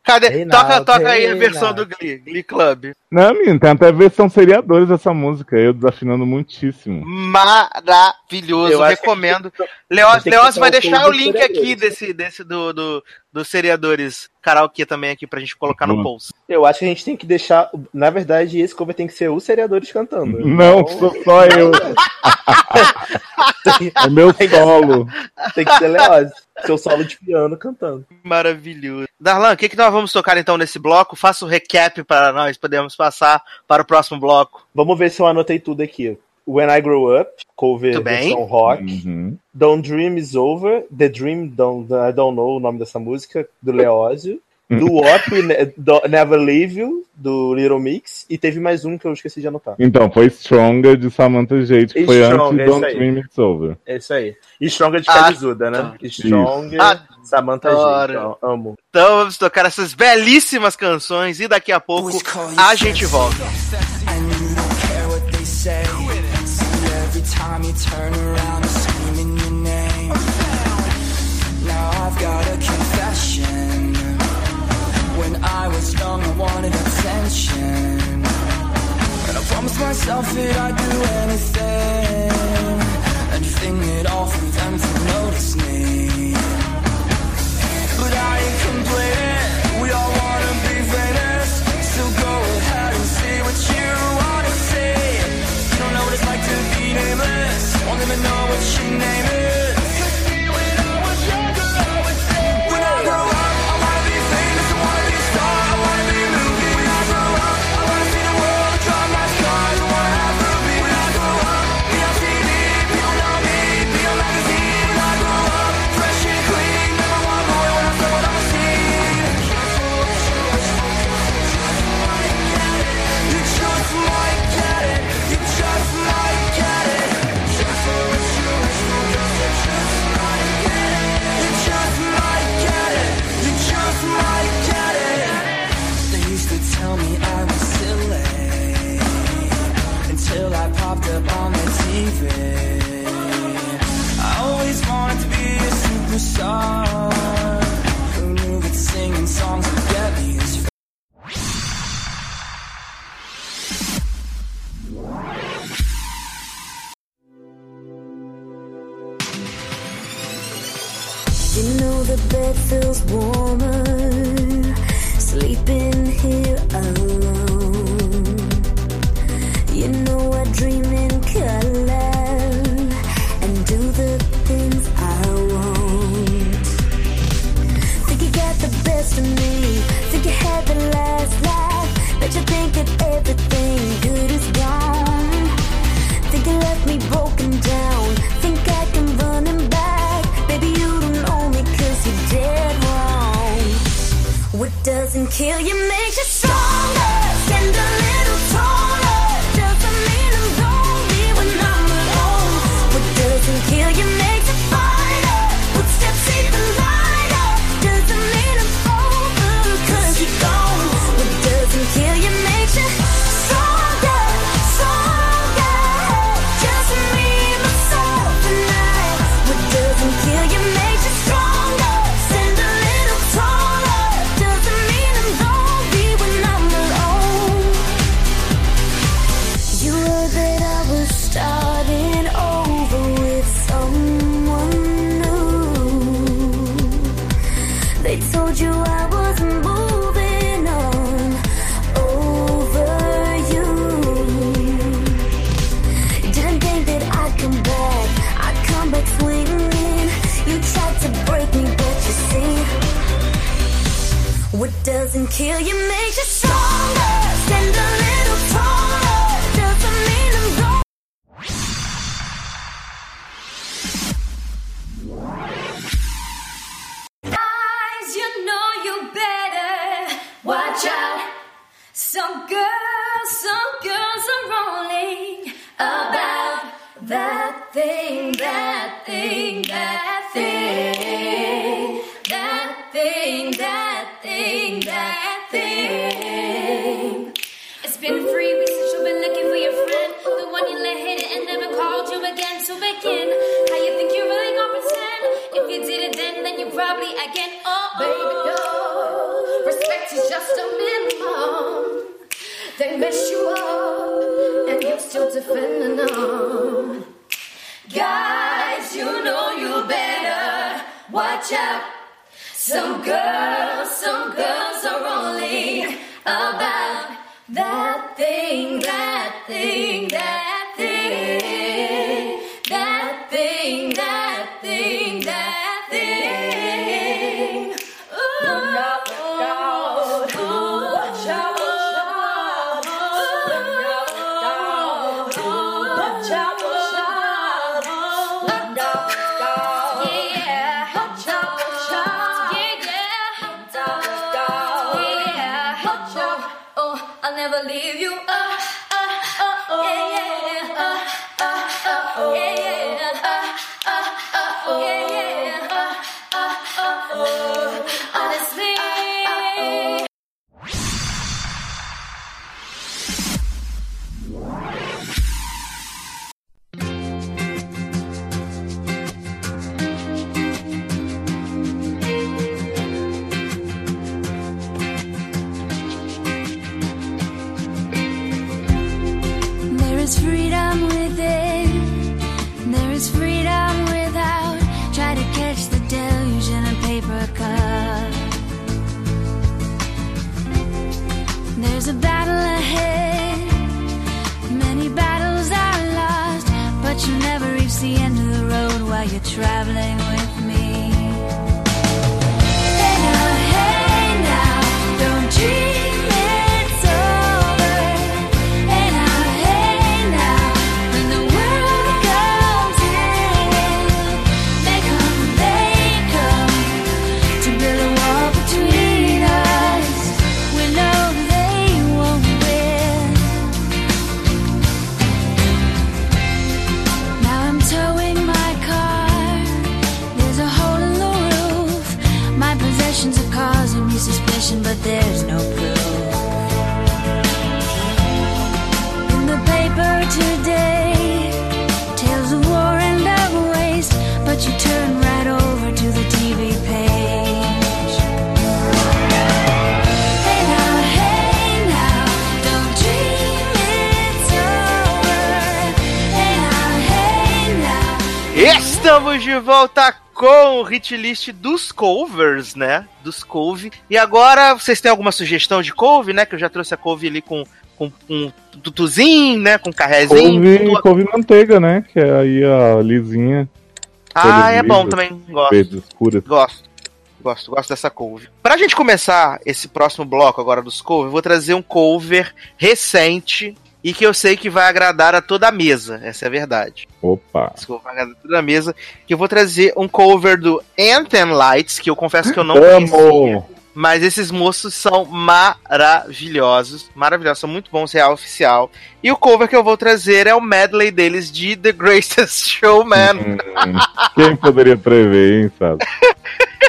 S1: Cadê?
S3: Hey
S1: toca toca aí a versão do Glee, Glee Club.
S2: Não, menino, tem até versão seriadores dessa música, eu desafinando muitíssimo.
S1: Maravilhoso,
S3: Eu acho que
S1: recomendo.
S3: a
S1: Leoz,
S3: que
S1: Leoz
S3: botar
S1: vai deixar o link aqui desse, desse do, do, dos seriadores karaokê também aqui pra gente colocar no
S2: Boa.
S1: post.
S3: Eu acho que a gente tem que deixar. Na verdade, esse cover tem que ser os seriadores cantando.
S2: Não,
S3: Então,
S2: sou só eu.
S3: tem,
S2: É meu solo.
S3: tem que ser Leoz. Seu solo de piano cantando.
S1: Maravilhoso. Darlan, o que, que nós vamos tocar então nesse bloco? Faça o recap para nós podermos passar para o próximo bloco.
S3: Vamos ver se eu anotei tudo aqui. When I Grow Up, cover versão rock.
S2: Uhum.
S3: Don't Dream Is Over, The Dream, don't, I Don't Know o nome dessa música, do Leózio. Do What We Ne- Do- Never Leave You, do Little Mix. E teve mais um que eu esqueci de anotar.
S2: Então, foi Stronger de Samantha Jade, que foi
S3: Stronger,
S2: antes de
S3: é
S2: Don't
S3: isso aí.
S2: Dream It's Over.
S3: É isso aí. E Stronger de
S1: Ah,
S3: Calizuda, né? Stronger,
S1: Ah,
S3: Samantha. Então, amo.
S1: Então vamos tocar essas belíssimas canções e daqui a pouco a gente volta.
S5: Time you turn around, they're screaming your name. Now I've got a confession. When I was young, I wanted attention. And I promised myself that I'd do anything. Anything at all for them to notice me. But I ain't complaining. Even know what your name is.
S6: Feels warmer sleeping here alone. You know I and do the things I want. Think you got the best of me. Think you had the last laugh. Bet you think that everything good is gone. Think you left me broken doesn't kill you makes you oh,
S1: hit list dos covers, né? Dos couve. E agora, vocês têm alguma sugestão de couve, né? Que eu já trouxe a couve ali com, com, com tutuzinho, né? Com carrezinho.
S2: Couve,
S1: tudo-
S2: couve manteiga, né? Que é aí a lisinha,
S1: Ah, é bom também. Gosto. Gosto. Gosto, gosto dessa cover. Pra gente começar esse próximo bloco agora dos covers, eu vou trazer um cover recente e que eu sei que vai agradar a toda a mesa. Essa é a verdade.
S2: Opa.
S1: Vai agradar a toda a mesa. Que eu vou trazer um cover do Anthem Lights, que eu confesso que eu não conhecia.
S2: Amo!
S1: Mas esses moços são maravilhosos. Maravilhosos, são muito bons, real oficial. E o cover que eu vou trazer é o medley deles de The Greatest Showman.
S2: Hum, quem poderia prever, hein, sabe?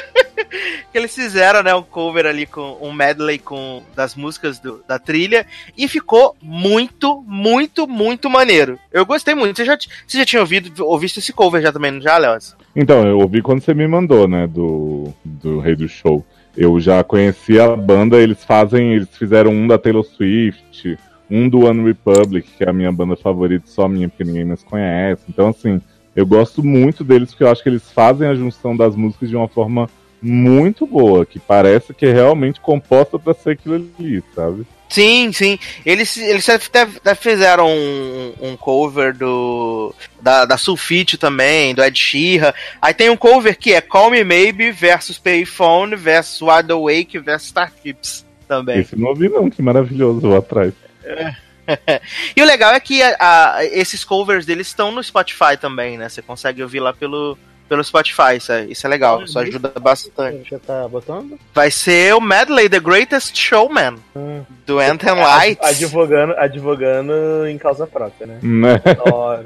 S1: que eles fizeram, né, um cover ali com um medley com das músicas do- da trilha e ficou muito, muito, muito maneiro. Eu gostei muito. Você já, você já tinha ouvido, ouvido esse cover já também, já, Léo?
S2: Então, eu ouvi quando você me mandou, né, do, do Rei do Show. Eu já conhecia a banda, eles fazem, eles fizeram um da Taylor Swift, um do One Republic, que é a minha banda favorita, só minha, porque ninguém mais conhece. Então, assim, eu gosto muito deles, porque eu acho que eles fazem a junção das músicas de uma forma muito boa, que parece que é realmente composta pra ser aquilo ali, sabe?
S1: Sim, sim. Eles, eles até, fizeram um, um cover do da, da Sulfite também, do Ed Sheeran. Aí tem um cover que é Call Me Maybe versus Payphone versus Wide Awake versus Starships também.
S2: Esse não ouvi não, que maravilhoso lá atrás.
S1: e o legal é que a- a- esses covers deles estão no Spotify também, né? Você consegue ouvir lá pelo, pelo Spotify, isso é, isso é legal, isso ajuda bastante.
S3: Já tá botando?
S1: Vai ser o Medley The Greatest Showman,
S3: Hum.
S1: do Anthem
S3: Ad-
S1: Lights.
S3: Advogando, advogando em causa própria, né?
S2: Né?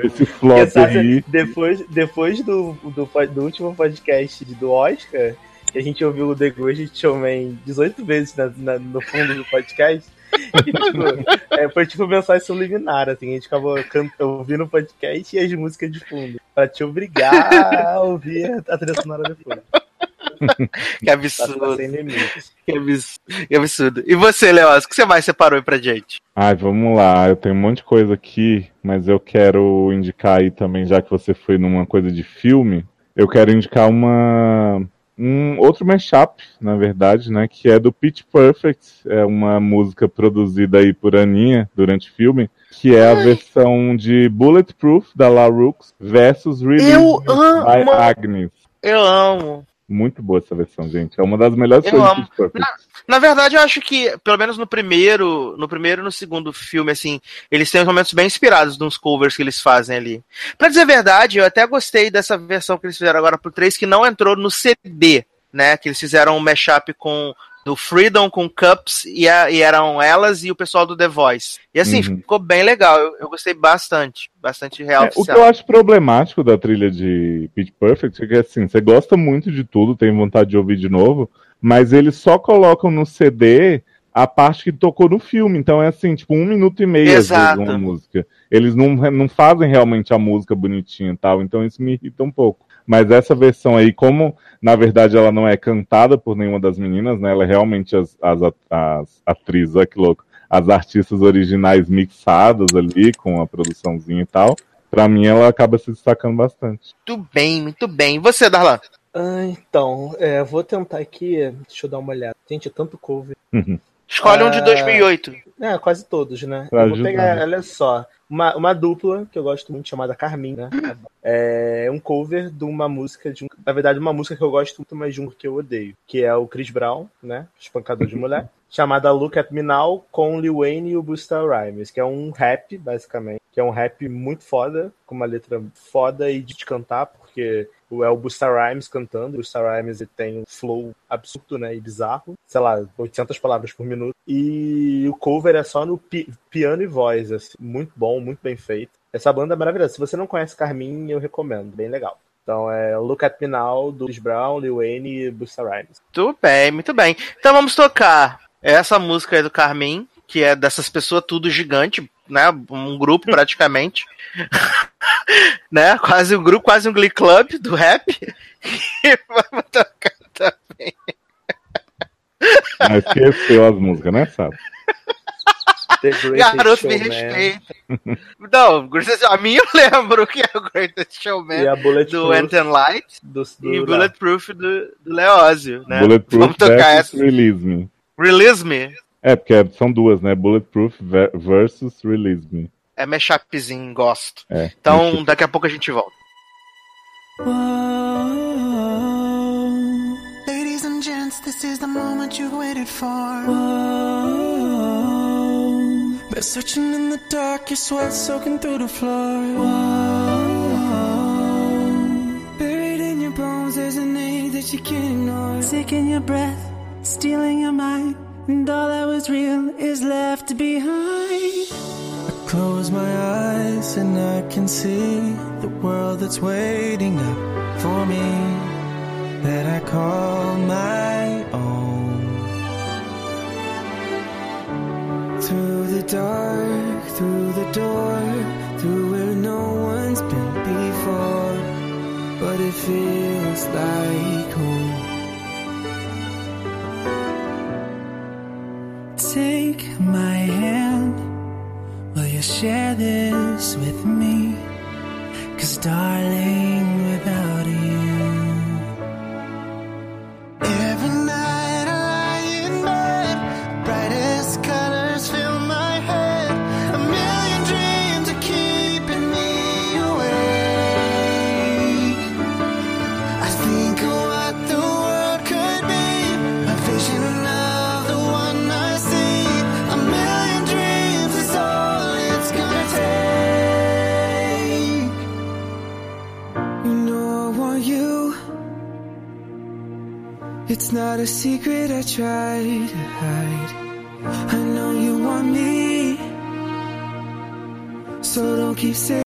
S2: Esse flop
S3: Exato.
S2: aí.
S3: depois depois do, do, do último podcast do Oscar, que a gente ouviu o The Greatest Showman 18 vezes na- na- no fundo do podcast. E, tipo, é, foi tipo mensagem subliminar, assim, a gente acabou can- ouvindo o podcast e as músicas de fundo. Pra te obrigar a ouvir a trilha sonora depois.
S1: Que
S3: Tá, tá
S1: absurdo,
S3: limites.
S1: que absurdo, que absurdo. E você, Leoz, o que você mais separou aí pra gente?
S2: Ai, vamos lá. Eu tenho um monte de coisa aqui, mas eu quero indicar aí também, já que você foi numa coisa de filme, eu quero indicar uma um outro mashup, na verdade, né, que é do Pitch Perfect, é uma música produzida aí por Aninha durante o filme, que é a versão de Bulletproof da La Rooks versus Release
S1: Eu
S2: by
S1: amo!
S2: Agnes.
S1: Eu amo.
S2: Muito boa essa versão, gente. É uma das melhores
S1: Eu
S2: coisas
S1: amo.
S2: Pitch Perfect.
S1: Na verdade, eu acho que, pelo menos no primeiro, no primeiro e no segundo filme, assim, eles têm momentos bem inspirados nos covers que eles fazem ali. Pra dizer a verdade, eu até gostei dessa versão que eles fizeram agora pro 3, que não entrou no CD, né? Que eles fizeram um mashup com do Freedom com Cups e, a- e eram elas e o pessoal do The Voice. E assim,
S2: Uhum.
S1: ficou bem legal. Eu, eu gostei bastante. Bastante real
S2: É, o que eu acho problemático da trilha de Pitch Perfect é que assim, você gosta muito de tudo, tem vontade de ouvir de novo, mas eles só colocam no CD a parte que tocou no filme. Então é assim, tipo, um minuto e meio às vezes
S1: Exato.
S2: uma música. Eles não, não fazem realmente a música bonitinha e tal, então isso me irrita um pouco. Mas essa versão aí, como na verdade ela não é cantada por nenhuma das meninas, né? Ela é realmente as, as, as atrizes, olha que louco, as artistas originais mixadas ali com a produçãozinha e tal. Pra mim ela acaba se destacando bastante.
S1: Muito bem, muito bem. E você, Darlan?
S3: Ah, então, é, vou tentar aqui. Deixa eu dar uma olhada. Gente, é tanto cover.
S1: Escolhe um de
S3: Ah.
S1: 2008.
S3: É, quase todos, né?
S2: Pra
S3: eu vou
S2: ajudar,
S3: pegar,
S2: né?
S3: olha só. Uma, uma dupla que eu gosto muito, chamada Carmin, né? É um cover de uma música, de um, na verdade, uma música que eu gosto muito, mas de um que eu odeio. Que é o Chris Brown, né? Espancador de mulher. chamada Look at Me Now, com Lil Wayne e o Busta Rhymes, que é um rap, basicamente. Que é um rap muito foda, com uma letra foda e de cantar, porque é o Busta Rhymes cantando. O Busta Rhymes ele tem um flow absurdo, né? E bizarro. Sei lá, 800 palavras por minuto. E o cover é só no pi- piano e voz, assim. Muito bom, muito bem feito. Essa banda é maravilhosa. Se você não conhece Carmin, eu recomendo. Bem legal. Então é Look at Me Now, do Chris Brown, Lil Wayne e Busta Rhymes.
S1: Muito bem, muito bem. Então vamos tocar essa música aí do Carmin, que é dessas pessoas tudo gigante, né? Um grupo praticamente. né? Quase um grupo, quase um Glee Club do rap. E vamos tocar também.
S2: Mas esqueceu as músicas, né, sabe?
S1: Garoto, me respeita. Não, a minha eu lembro que é o Greatest Showman
S3: E a
S1: do Anthem Light
S3: do, do,
S1: e Bulletproof do, do Leózio, né?
S2: Bulletproof
S1: Vamos tocar essa.
S2: Release Me.
S1: Release Me.
S2: É, porque são duas, né? Bulletproof ver- versus Release Me.
S1: É mashupzinho, gosto.
S2: É.
S1: Então, daqui a pouco a gente volta.
S5: Ladies and gents, this is the moment you've waited for.
S4: Been searching in the dark, your sweat soaking through the floor. Buried in your bones, there's an ache that you can't ignore.
S5: Sick in your breath, stealing your mind, and all that was real is left behind.
S4: I close my eyes and I can see the world that's waiting up for me that I call my own. Through the dark, through the door, through where no one's been before, but it feels like home.
S5: Take my hand, will you share this with me? Cause darling, without you,
S4: It's not a secret I try to hide. I know you want me, so don't keep saying.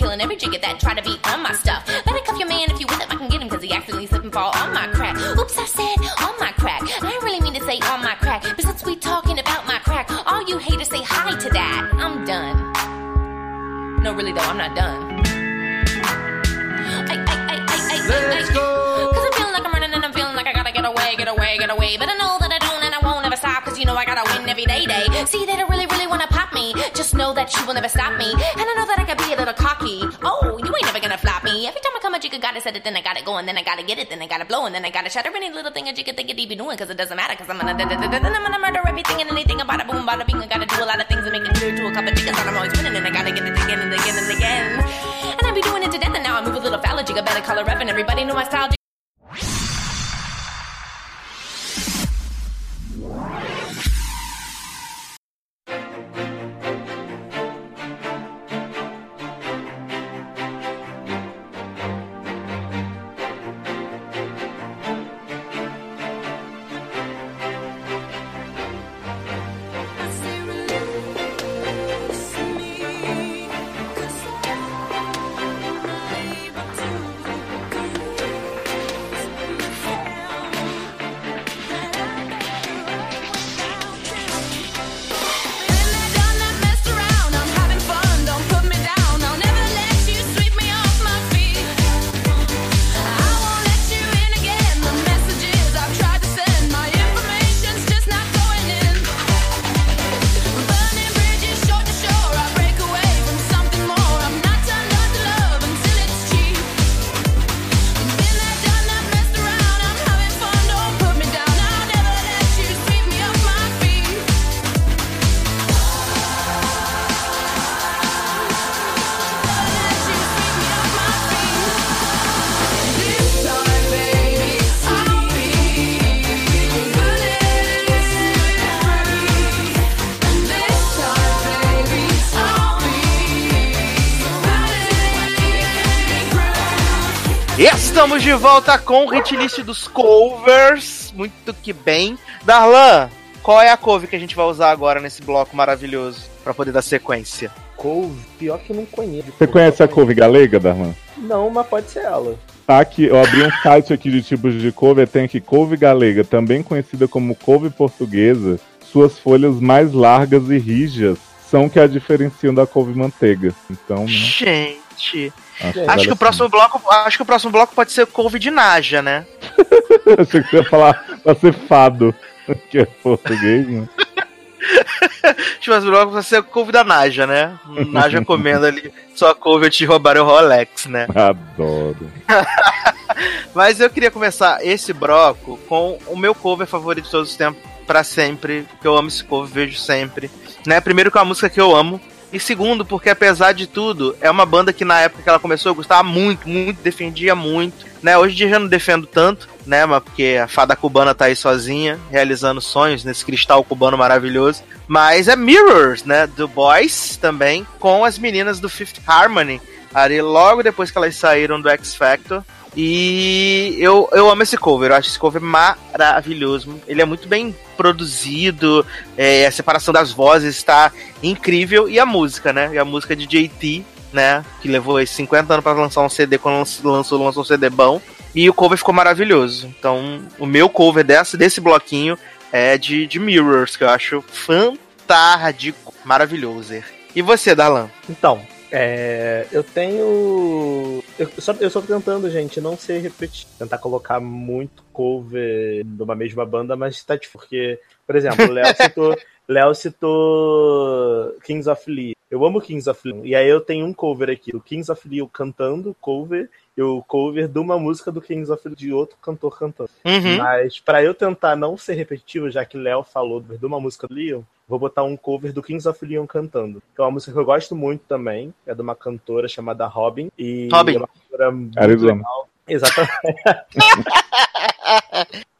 S7: Killing every jigger that try to be on my stuff. Better cuff your man if you with him, I can get him, cause he actually slip and fall on my crack. Oops, I said on my crack. I didn't really mean to say on my crack, but since we talking about my crack, all you haters say hi to that. I'm done. No, really though, I'm not done.
S4: Let's
S7: I,
S4: go.
S7: Cause I'm feeling like I'm running and I'm feeling like I gotta get away, get away, get away. But I know that I don't and I won't ever stop. Cause you know I gotta win every day, day. See, they don't really, really wanna pop me. Just know that you will never stop me. And I know that I can be a little cocky. Oh, you ain't never gonna flop me. Every time I come a jigga gotta set it, then I gotta go, and then I gotta get it, then I gotta blow, and then I gotta shatter any little thing that you jigga think it be doing. Cause it doesn't matter, cause I'm gonna, then I'm gonna murder everything and anything about a boom, bada bing. I gotta do a lot of things and make it clear to a couple jiggas that I'm always winning, and I gotta get it jigga better color rep, and everybody know my style.
S1: Estamos de volta com o hit list dos covers. Muito que bem. Darlan, qual é a cover que a gente vai usar agora nesse bloco maravilhoso pra poder dar sequência?
S3: Couve, pior que eu não conheço.
S2: Você conhece a couve galega, Darlan?
S3: Não, mas pode ser ela.
S2: Tá aqui, eu abri um site aqui de tipos de couve, tem aqui couve galega, também conhecida como couve portuguesa. Suas folhas mais largas e rijas são que a diferenciam da couve manteiga. Então, né?
S1: Gente,
S2: Acho,
S1: acho
S2: vale
S1: que o
S2: a
S1: próximo bloco, acho que o próximo bloco pode ser couve de Naja, né?
S2: Achei que você ia falar pra ser fado, que é português, né?
S1: Tipo, o bloco vai ser couve da Naja, né? Naja comendo ali sua couve antes de roubar o Rolex, né?
S2: Adoro.
S1: Mas eu queria começar esse bloco com o meu cover favorito de todos os tempos, pra sempre, que eu amo esse cover, vejo sempre. Né? Primeiro que é uma música que eu amo, e segundo porque apesar de tudo, é uma banda que na época que ela começou eu gostava muito, muito, defendia muito, né? Hoje em dia já não defendo tanto, né? Mas porque a fada cubana tá aí sozinha, realizando sonhos nesse cristal cubano maravilhoso. Mas é Mirrors, né? Do Boys também, com as meninas do Fifth Harmony, ali logo depois que elas saíram do X Factor. E eu, eu amo esse cover, eu acho esse cover maravilhoso. Ele é muito bem produzido, é, a separação das vozes está incrível. E a música, né? E a música de JT, né? Que levou aí 50 anos para lançar um CD, quando lançou, lançou, um CD bom. E o cover ficou maravilhoso. Então, o meu cover dessa, desse bloquinho é de, de Mirrors, que eu acho fantástico, maravilhoso. E você, Darlan?
S3: Então, É, eu tenho. Eu só, eu só tô tentando, gente, não ser repetir. Tentar colocar muito cover de uma mesma banda, mas tá difícil. Porque, por exemplo, o Léo citou, Léo citou Kings of Leon. Eu amo Kings of Leon. E aí eu tenho um cover aqui, do Kings of Leon cantando cover o cover de uma música do Kings of Leon de outro cantor cantando.
S1: Uhum.
S3: Mas pra eu tentar não ser repetitivo, já que Léo falou de uma música do Leon, vou botar um cover do Kings of Leon cantando. Que é uma música que eu gosto muito também. É de uma cantora chamada Robin. E
S1: Robin.
S3: é uma cantora muito
S2: Arizona.
S3: legal. Exatamente.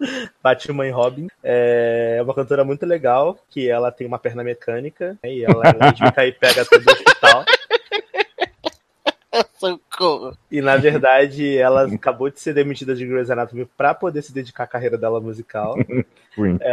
S3: Batman Robin. É uma cantora muito legal, que ela tem uma perna mecânica, né, e ela é lésbica e pega todo o hospital.
S1: Socorro.
S3: E na verdade, ela acabou de ser demitida de Grey's Anatomy pra poder se dedicar à carreira dela musical.
S2: Queen.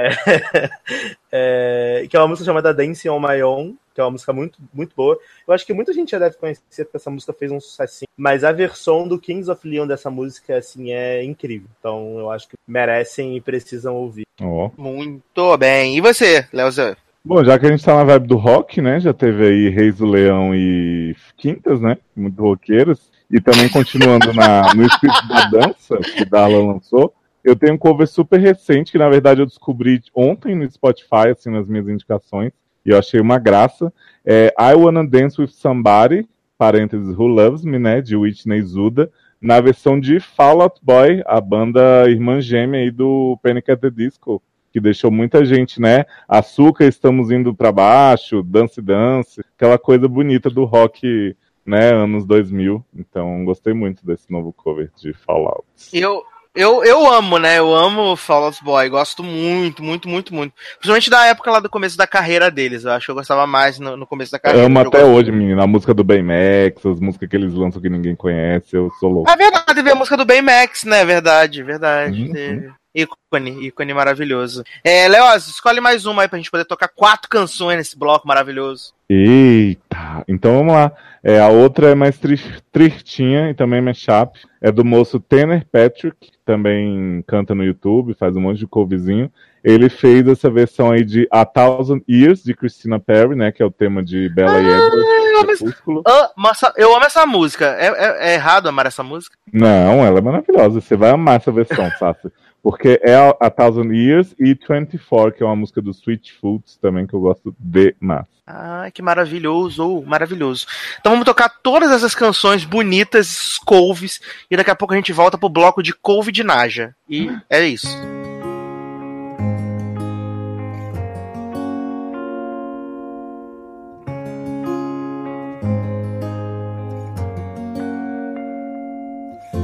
S3: É, que é uma música chamada Dancing on My Own, que é uma música muito, muito boa. Eu acho que muita gente já deve conhecer, porque essa música fez um sucessinho. Mas a versão do Kings of Leon dessa música, assim, é incrível. Então eu acho que merecem e precisam ouvir.
S2: Ó.
S1: Muito bem. E você, Leozão?
S2: Bom, já que a gente tá na vibe do rock, né? Já teve aí Reis do Leão e Quintas, né? Muito roqueiros. E também continuando na, no espírito da dança que Darla lançou, eu tenho um cover super recente, que na verdade eu descobri ontem no Spotify, assim, nas minhas indicações, e eu achei uma graça. É I Wanna Dance With Somebody, parênteses, Who Loves Me, né? De Whitney Zuda, na versão de Fall Out Boy, a banda irmã gêmea aí do Panic! at the Disco, que deixou muita gente, né? Açúcar, estamos indo pra baixo, Dance Dance, aquela coisa bonita do rock, né? Anos 2000. Então, gostei muito desse novo cover de Fallout.
S1: Eu, eu, eu amo, né? Eu amo Fall Out Boy. Gosto muito, muito, muito, muito. Principalmente da época lá do começo da carreira deles. Eu acho que eu gostava mais no, no começo da carreira.
S2: Amo
S1: Eu
S2: até hoje, menina. A música do Baymax, as músicas que eles lançam que ninguém conhece, eu sou louco.
S1: Ah, verdade, teve a música do Baymax, né? Verdade, verdade.
S2: Uhum.
S1: teve. Ícone, ícone maravilhoso. É, Leoz, escolhe mais uma aí pra gente poder tocar quatro canções nesse bloco maravilhoso.
S2: Eita! Então vamos lá. É, a outra é mais tri- tristinha e também mais chap. É do moço Tanner Patrick, que também canta no YouTube, faz um monte de coverzinho. Ele fez essa versão aí de A Thousand Years, de Christina Perry, né? Que é o tema de Bella e
S1: eu amo
S2: Edward.
S1: Amo essa- eu amo essa música. É, é- é errado amar essa música?
S2: Não, ela é maravilhosa. Você vai amar essa versão, Sassi. Porque é a, a Thousand Years e 24, que é uma música do Sweet Foods também, que eu gosto demais.
S1: Ai, que maravilhoso, maravilhoso. Então vamos tocar todas essas canções bonitas, couves, e daqui a pouco a gente volta pro bloco de couve de Naja. E é isso.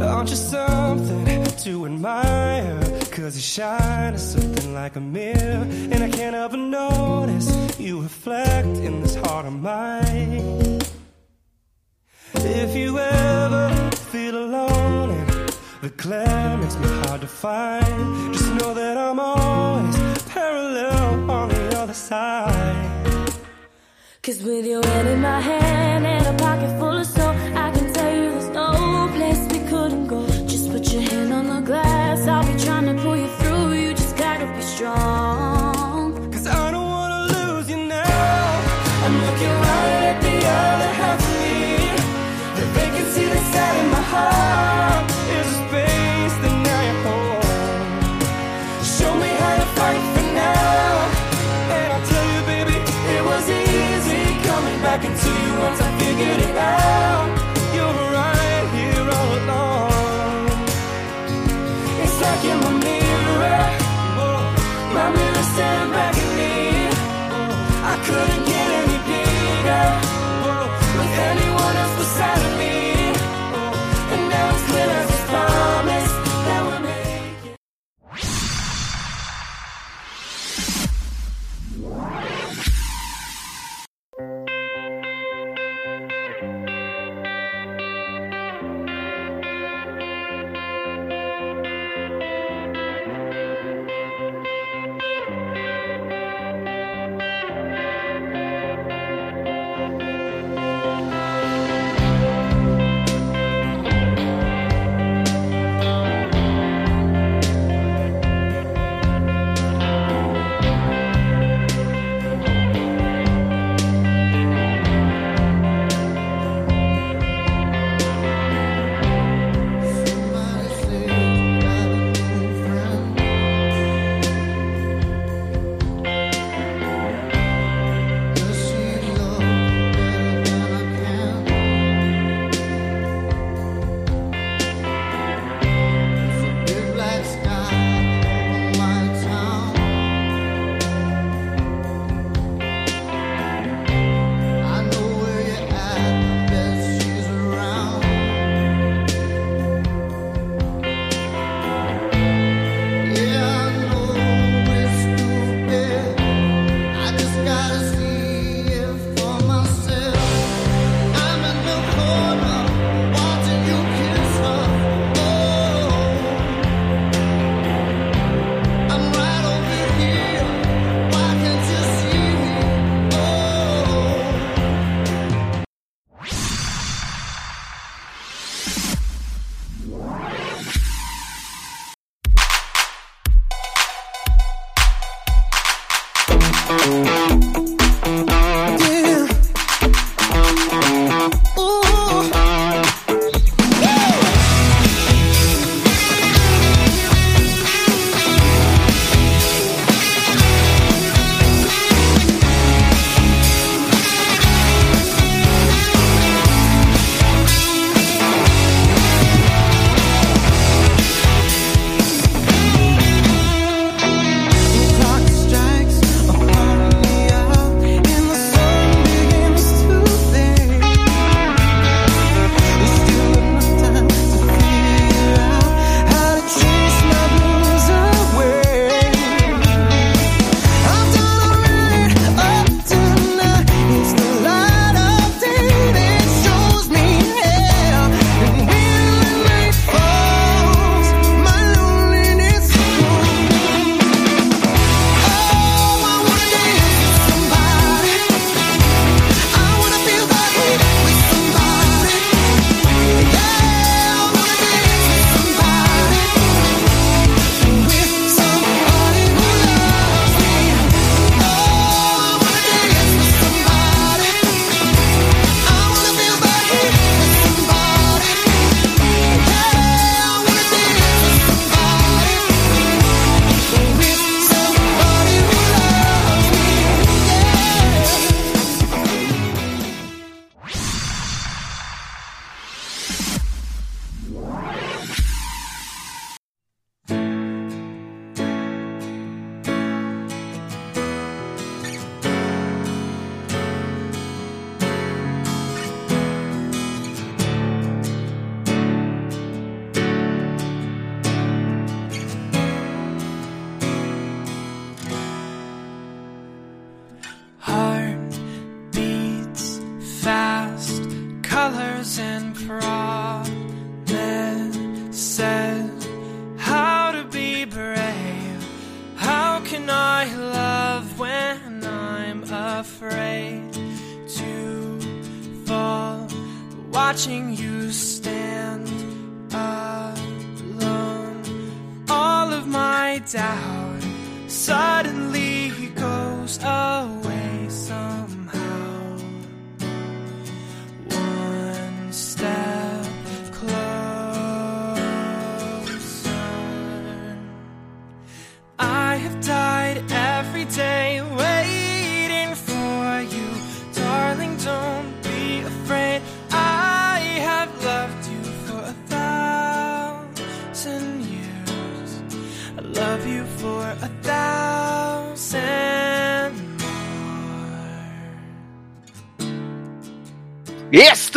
S4: Aren't you something to admire? Cause you shine as something like a mirror. And I can't but notice you reflect in this heart of mine. If you ever feel alone and the glare makes me hard to find, just know that I'm always parallel on the other side.
S6: Cause with your hand in my hand and a pocket full of soul,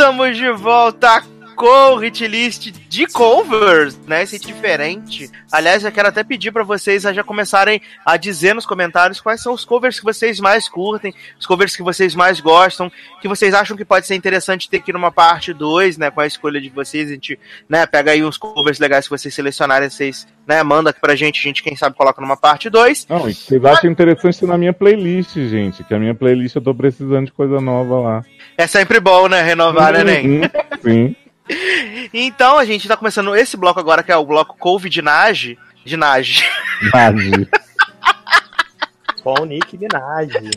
S1: Estamos de volta com o hit list de covers, né? Esse hit diferente. Aliás, eu quero até pedir pra vocês a já começarem a dizer nos comentários quais são os covers que vocês mais curtem, os covers que vocês mais gostam, que vocês acham que pode ser interessante ter aqui numa parte 2, né? Com a escolha de vocês, a gente, né, pega aí uns covers legais que vocês selecionarem, vocês, né, manda aqui pra gente, a gente, quem sabe, coloca numa parte 2.
S2: Não, e vocês acham interessante ter na minha playlist, gente. Que a minha playlist eu tô precisando de coisa nova lá.
S1: É sempre bom, né? Renovar, né, Nen?
S2: Uhum, Sim.
S1: Então, a gente tá começando esse bloco agora, que é o bloco Couve de Nage. De Nage.
S2: Magi.
S3: Com o Nick. Em homenagem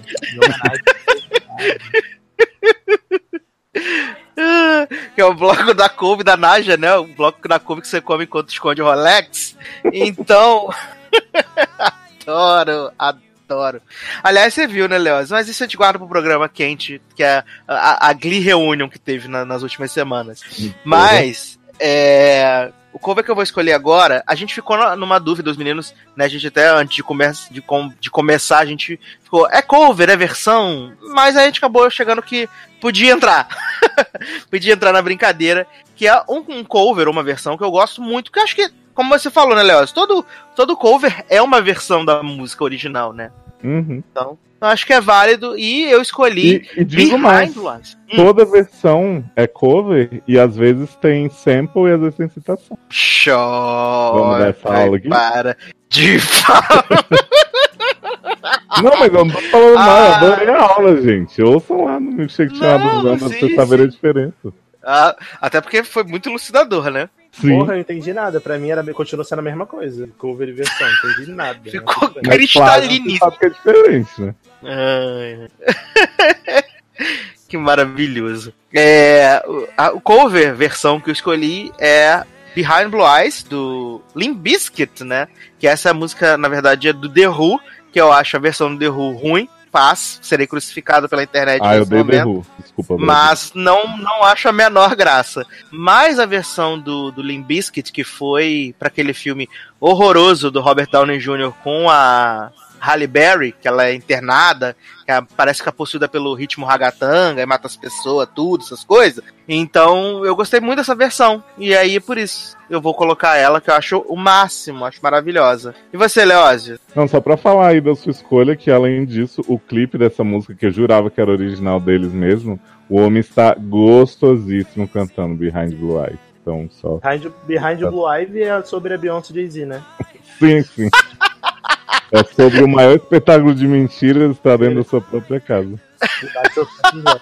S1: que é o bloco da couve da Naja, né? O bloco da couve que você come enquanto esconde o Rolex. Então. adoro, adoro. Aliás, você viu, né, Leoz? Mas isso a gente guarda pro programa quente, que é a, a Glee Reunion que teve na- nas últimas semanas. Mas, é. O cover que eu vou escolher agora, a gente ficou numa dúvida, os meninos, né? A gente até antes de, come de, com- de começar, a gente ficou, é cover, é versão, mas aí a gente acabou chegando que podia entrar. podia entrar na brincadeira, que é um, um cover, uma versão que eu gosto muito, que eu acho que, como você falou, né, Léo? Todo, todo cover é uma versão da música original, né?
S2: Uhum.
S1: Então, eu acho que é válido e eu escolhi
S2: E, e digo mais,
S1: Lies. Hum,
S2: toda versão é cover e às vezes tem sample e às vezes tem citação. Vamos dar essa aula aqui?
S1: para de falar.
S2: Não, mas eu não tô falando
S1: Ah.
S2: mal, eu adorei a aula, gente. Ouçam lá no Milkshake chamado pra vocês saberem a diferença.
S1: Ah, até porque foi muito elucidador, né?
S2: Sim.
S3: Porra, eu não entendi nada. Pra mim era, continuou sendo a mesma coisa. Cover e versão, não entendi nada. né?
S1: Ficou
S3: Tudo bem.
S2: Mas claro, que é diferente, né?
S1: Ai. que maravilhoso. É, o, a- o cover versão que eu escolhi é Behind Blue Eyes, do Limp Bizkit, né? Que essa música, na verdade, é do The Who, que eu acho a versão do The Who ruim. Paz, serei crucificado pela internet
S2: Ah, eu
S1: nesse
S2: dei
S1: momento.
S2: Desculpa.
S1: Mas não, não acho a menor graça. Mas a versão do, do Limp Bizkit, que foi para aquele filme horroroso do Robert Downey Jr. com a Halle Berry, que ela é internada, que ela parece que é possuída pelo ritmo ragatanga, e mata as pessoas, tudo, essas coisas. Então eu gostei muito dessa versão. E aí, por isso, eu vou colocar ela, que eu acho o máximo, acho maravilhosa. E você, Leózio?
S2: Não, só pra falar aí da sua escolha, que além disso, o clipe dessa música, que eu jurava que era original deles mesmo, o homem está gostosíssimo cantando Behind Blue Eyes. Então, só.
S3: Behind, Behind the Blue Ivy é sobre a Beyoncé Jay-Z, né?
S2: Sim, sim. É sobre o maior espetáculo de mentiras está dentro da sua própria casa.
S3: Cuidado, se eu quiser.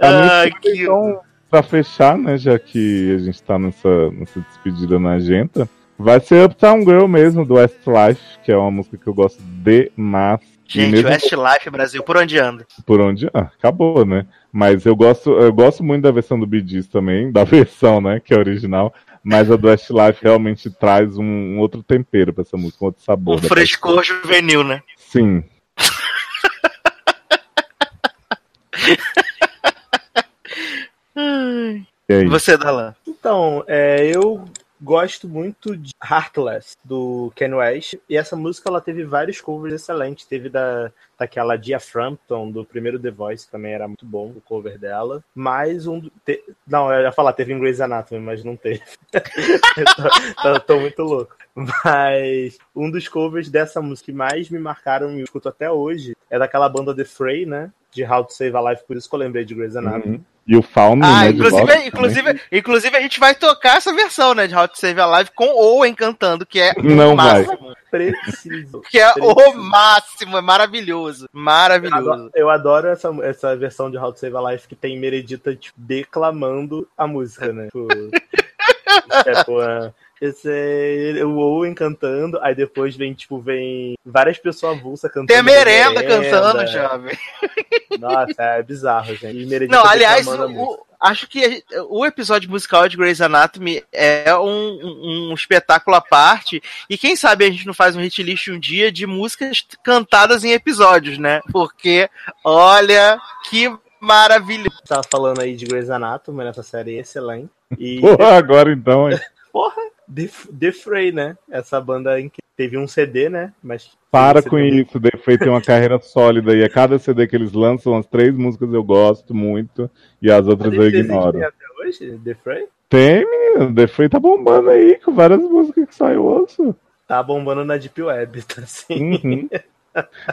S2: A minha
S1: Ai,
S2: escolha,
S1: que-
S2: então, pra fechar, né, já que a gente tá nessa, nessa despedida na agenda, vai ser Uptown Girl mesmo, do Westlife, que é uma música que eu gosto demais.
S1: Gente,
S2: mesmo
S1: Westlife Brasil, por onde anda?
S2: por onde. Ah, acabou, né? Mas eu gosto, eu gosto muito da versão do Bee Gees também, da versão, né, que é original. Mas a do Westlife realmente traz um, um outro tempero pra essa música, um outro sabor.
S1: Um
S2: da
S1: frescor juvenil, né?
S2: Sim. Aí?
S1: Você, Dalan?
S3: Então, é, eu gosto muito de Heartless, do Ken West. E essa música ela teve vários covers excelentes. Teve da, daquela Dia Frampton, do primeiro The Voice, que também era muito bom, o cover dela. Mais um. te- não, eu ia falar, teve em Grey's Anatomy, mas não teve. tô, tô- tô muito louco. Mas um dos covers dessa música que mais me marcaram e eu escuto até hoje é daquela banda The Fray, né? De How to Save a Life, por isso que eu lembrei de Grey's Anatomy.
S2: Uhum. E o Fauna,
S1: Ah,
S2: né,
S1: inclusive, inclusive, inclusive a gente vai tocar essa versão, né, de How to Save a Live com Owen cantando, que é o
S2: Não vai.
S1: máximo.
S3: Preciso.
S1: Que é o
S3: Preciso.
S1: máximo, é maravilhoso.
S3: Eu
S1: Maravilhoso.
S3: adoro, eu adoro essa, essa versão de How to Save a Life que tem Meredita tipo, declamando a música, né? Tipo, é, pô, é, esse- o Owen cantando, aí depois vem, tipo, vem várias pessoas avulsas cantando.
S1: Tem a merenda
S3: merenda.
S1: cantando, jovem.
S3: Nossa, é bizarro, gente. E
S1: Não, aliás, o- acho que o episódio musical de Grey's Anatomy é um, um- um espetáculo à parte. E quem sabe a gente não faz um hit list um dia de músicas cantadas em episódios, né? Porque, olha, que maravilha.
S3: Tava falando aí de Grey's Anatomy nessa série excelente. E,
S2: Porra, agora então, hein?
S3: porra, The, The Fray, né? Essa banda em que teve um CD, né? Mas
S2: Para com
S3: CD
S2: isso, The Frey tem uma carreira sólida e a cada CD que eles lançam, as três músicas eu gosto muito e as outras eu ignoro.
S3: até hoje, The Fray?
S2: Tem, menino, The Frey tá bombando aí com várias músicas que saiu osso.
S3: Tá bombando na Deep Web, tá assim.
S2: Uhum.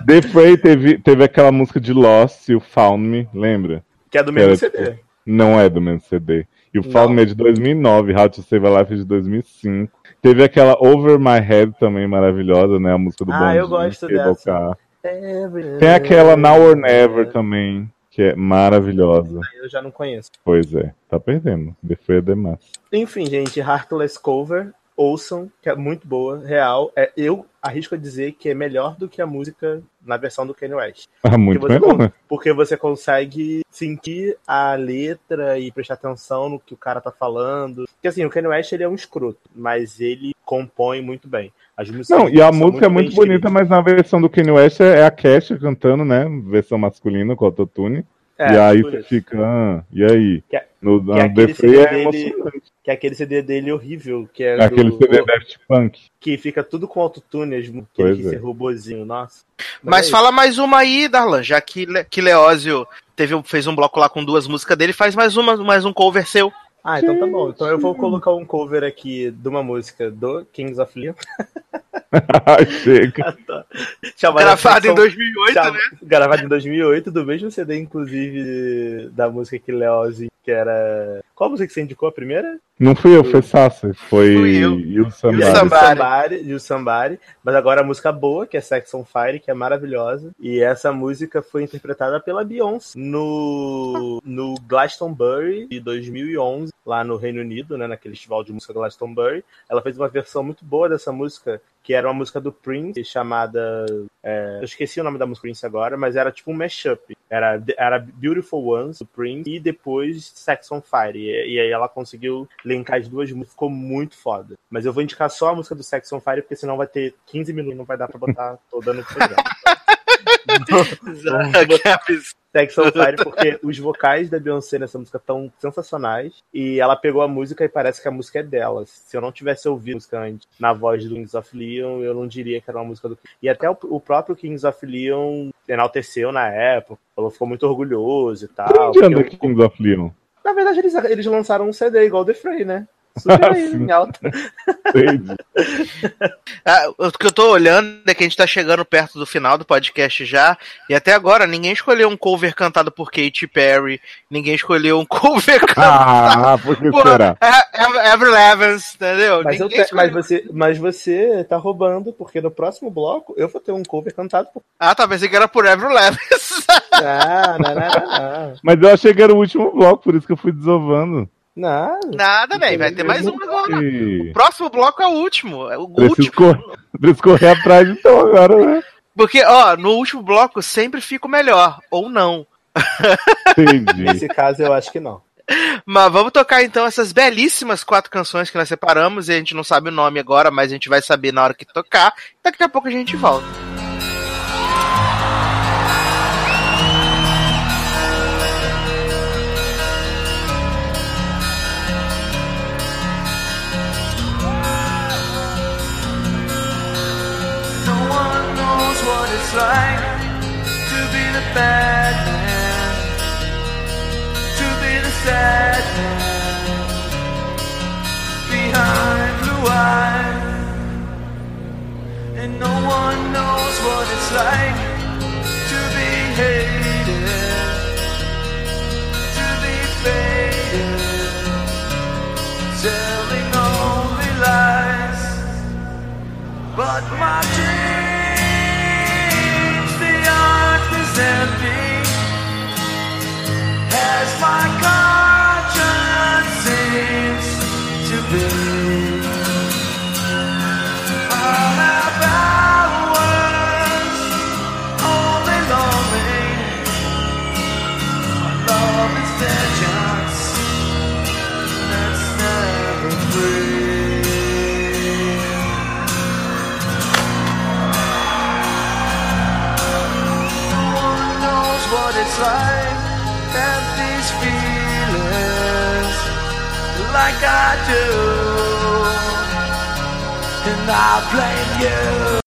S2: The Frey teve, teve aquela música de Lost, o Found Me, lembra?
S3: Que é do mesmo
S2: Era,
S3: CD.
S2: Não é do mesmo CD. E o Me é de 2009, How to Save a Life é de 2005. Teve aquela Over My Head também maravilhosa, né? A música do
S3: Ah,
S2: Bondinho,
S3: eu gosto
S2: Cable
S3: dessa. Every-
S2: Tem aquela Now or Never também, que é maravilhosa.
S3: Eu já não conheço.
S2: Pois é, tá perdendo. The Frey é demais.
S3: Enfim, gente, Heartless Cover, ouçam, que é muito boa, real. É, eu arrisco a dizer que é melhor do que a música na versão do Kanye West.
S2: Ah, muito
S3: Porque você,
S2: melhor, né?
S3: porque você consegue sentir a letra e prestar atenção no que o cara tá falando. Porque assim, o Kanye West ele é um escroto, mas ele compõe muito bem. As músicas
S2: Não, e a música é
S3: bem
S2: muito bonita,
S3: escritas.
S2: mas na versão do Kanye West é é a Kesha cantando, né? Versão masculina com autotune.
S3: É,
S2: e aí você fica, ah, e aí?
S3: Que é-
S2: no
S3: que é
S2: The
S3: CD
S2: é
S3: dele-
S2: emocionante.
S3: Que é aquele CD dele horrível, que é
S2: É aquele
S3: do-
S2: CD Daft Punk.
S3: que fica tudo com autotune, as
S2: Pois
S3: aquele
S2: é.
S3: esse robozinho, nossa.
S1: Mas
S3: é
S1: fala mais uma aí, Darlan, já que, Le- que Leózio teve, fez um bloco lá com duas músicas dele, faz mais uma, mais um cover seu.
S3: Ah, então tá bom. Então eu vou colocar um cover aqui de uma música do Kings of Leon.
S2: Chega.
S3: chamada
S1: Gravado em
S3: Section-
S1: 2008,
S3: chama-
S1: né?
S3: Gravado em 2008, do mesmo CD, inclusive, da música que Leozzi, que era... Qual música que você indicou a primeira?
S2: Não fui eu, foi Sasser. Foi Somebody.
S1: Somebody,
S3: You Somebody. Mas agora a música boa, que é Sex on Fire, que é maravilhosa. E essa música foi interpretada pela Beyoncé no, no Glastonbury de 2011, lá no Reino Unido, né, naquele festival de música Glastonbury. Ela fez uma versão muito boa dessa música, que era uma música do Prince, chamada... é, eu esqueci o nome da música Prince agora, mas era tipo um mashup. Era, era Beautiful Ones, do Prince, e depois Sex on Fire. E, e aí ela conseguiu linkar as duas músicas, ficou muito foda. Mas eu vou indicar só a música do Sex on Fire, porque senão vai ter 15 minutos e não vai dar pra botar toda no programa. Sex on Fire, porque os vocais da Beyoncé nessa música estão sensacionais. E ela pegou a música e parece que a música é dela. Se eu não tivesse ouvido a música antes na voz do Kings of Leon, eu não diria que era uma música do. E até o, o próprio Kings of Leon enalteceu na época, falou ficou muito orgulhoso e tal.
S2: Onde anda
S3: porque-
S2: Kings of Leon?
S3: na verdade, eles, eles lançaram um CD igual The Frey, né? Super aí,
S2: Sim.
S3: em alta.
S2: Entendi.
S1: Ah, o que eu tô olhando é que a gente tá chegando perto do final do podcast já, e até agora ninguém escolheu um cover cantado por Katy Perry, ninguém escolheu um cover cantado
S2: Ah, por que
S1: por
S2: será?
S1: Avril Evans, entendeu?
S3: Mas, te- mas,
S1: escolheu.
S3: você, mas você tá roubando, porque no próximo bloco eu vou ter um cover cantado por.
S1: Ah, tá, pensei que era por Avril Evans.
S3: Ah, não, não, não, não.
S2: Mas eu achei que era o último bloco, por isso que eu fui desovando.
S3: Não.
S1: Nada, nem, vai ter mais um agora. O próximo bloco é o último, é o
S2: Preciso,
S1: último.
S2: cor... Preciso correr atrás então agora, né?
S1: Porque, ó, no último bloco sempre fica o melhor, ou não.
S2: Entendi.
S3: Nesse caso eu acho que não.
S1: Mas vamos tocar então essas belíssimas quatro canções que nós separamos e a gente não sabe o nome agora, mas a gente vai saber na hora que tocar. Daqui a pouco a gente volta.
S4: like to be the bad man, to be the sad man behind blue eyes, and no one knows what it's like to be hated, to be faded, telling only lies,
S5: but my dreams. standing as my God. this life and these feelings like I do, and I blame you.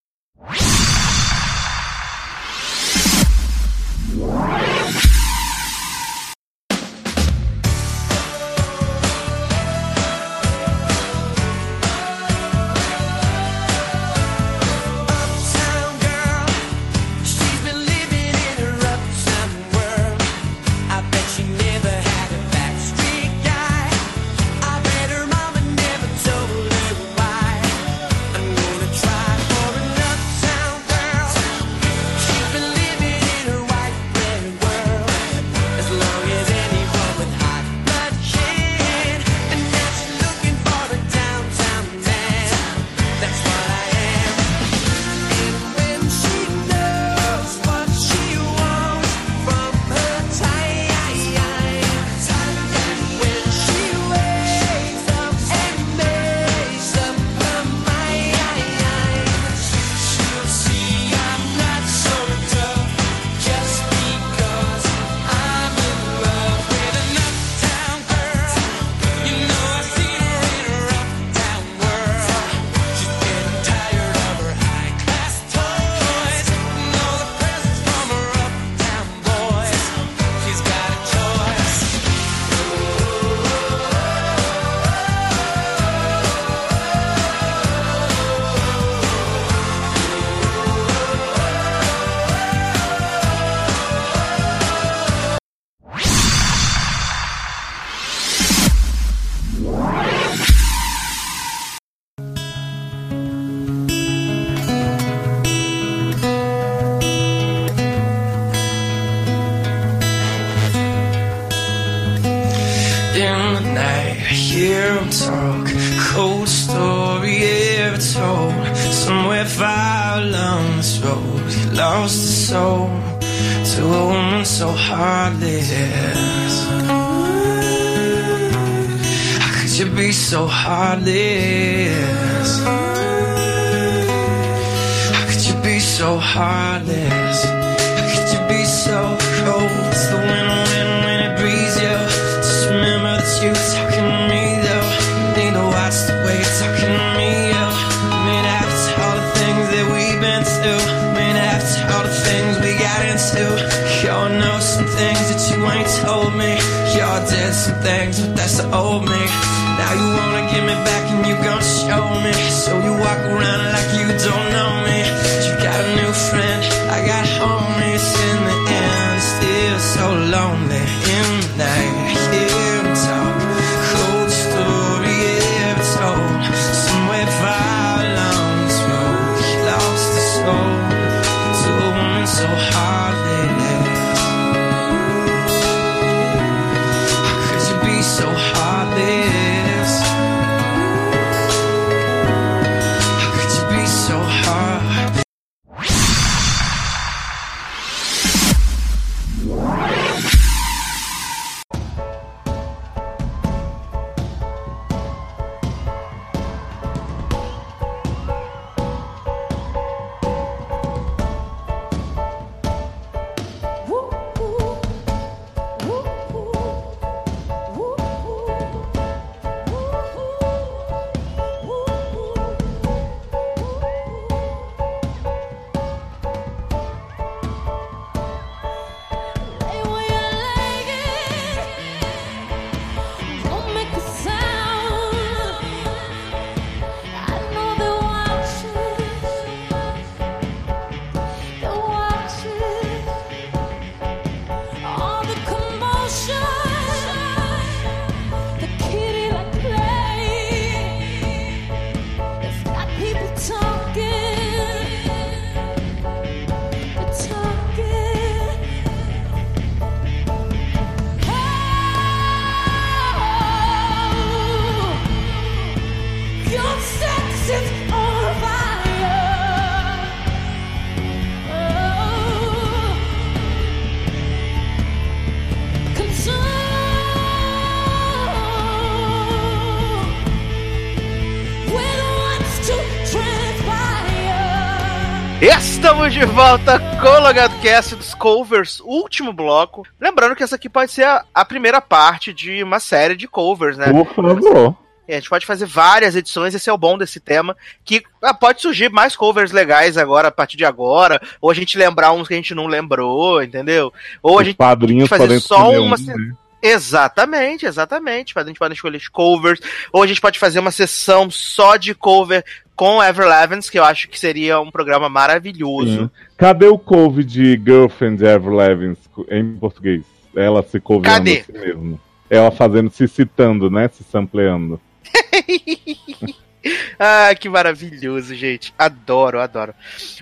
S1: Estamos de volta com o Logado Cast dos covers, último bloco. Lembrando que essa aqui pode ser a, a primeira parte de uma série de covers, né?
S2: Por favor.
S1: E a gente pode fazer várias edições, esse é o bom desse tema, que ah, pode surgir mais covers legais agora, a partir de agora, ou a gente lembrar uns que a gente não lembrou, entendeu? Ou a gente
S2: padrinhos
S1: fazer só uma
S2: um, né?
S1: Exatamente, exatamente. A gente pode escolher covers, ou a gente pode fazer uma sessão só de cover com Ever Levens, que eu acho que seria um programa maravilhoso.
S2: Sim. Cadê o cover de Girlfriend Ever Levins em português? Ela se coverando
S1: Cadê?
S2: a si mesmo. Ela fazendo, se citando, né? Se sampleando.
S1: ah, que maravilhoso, gente. Adoro, adoro.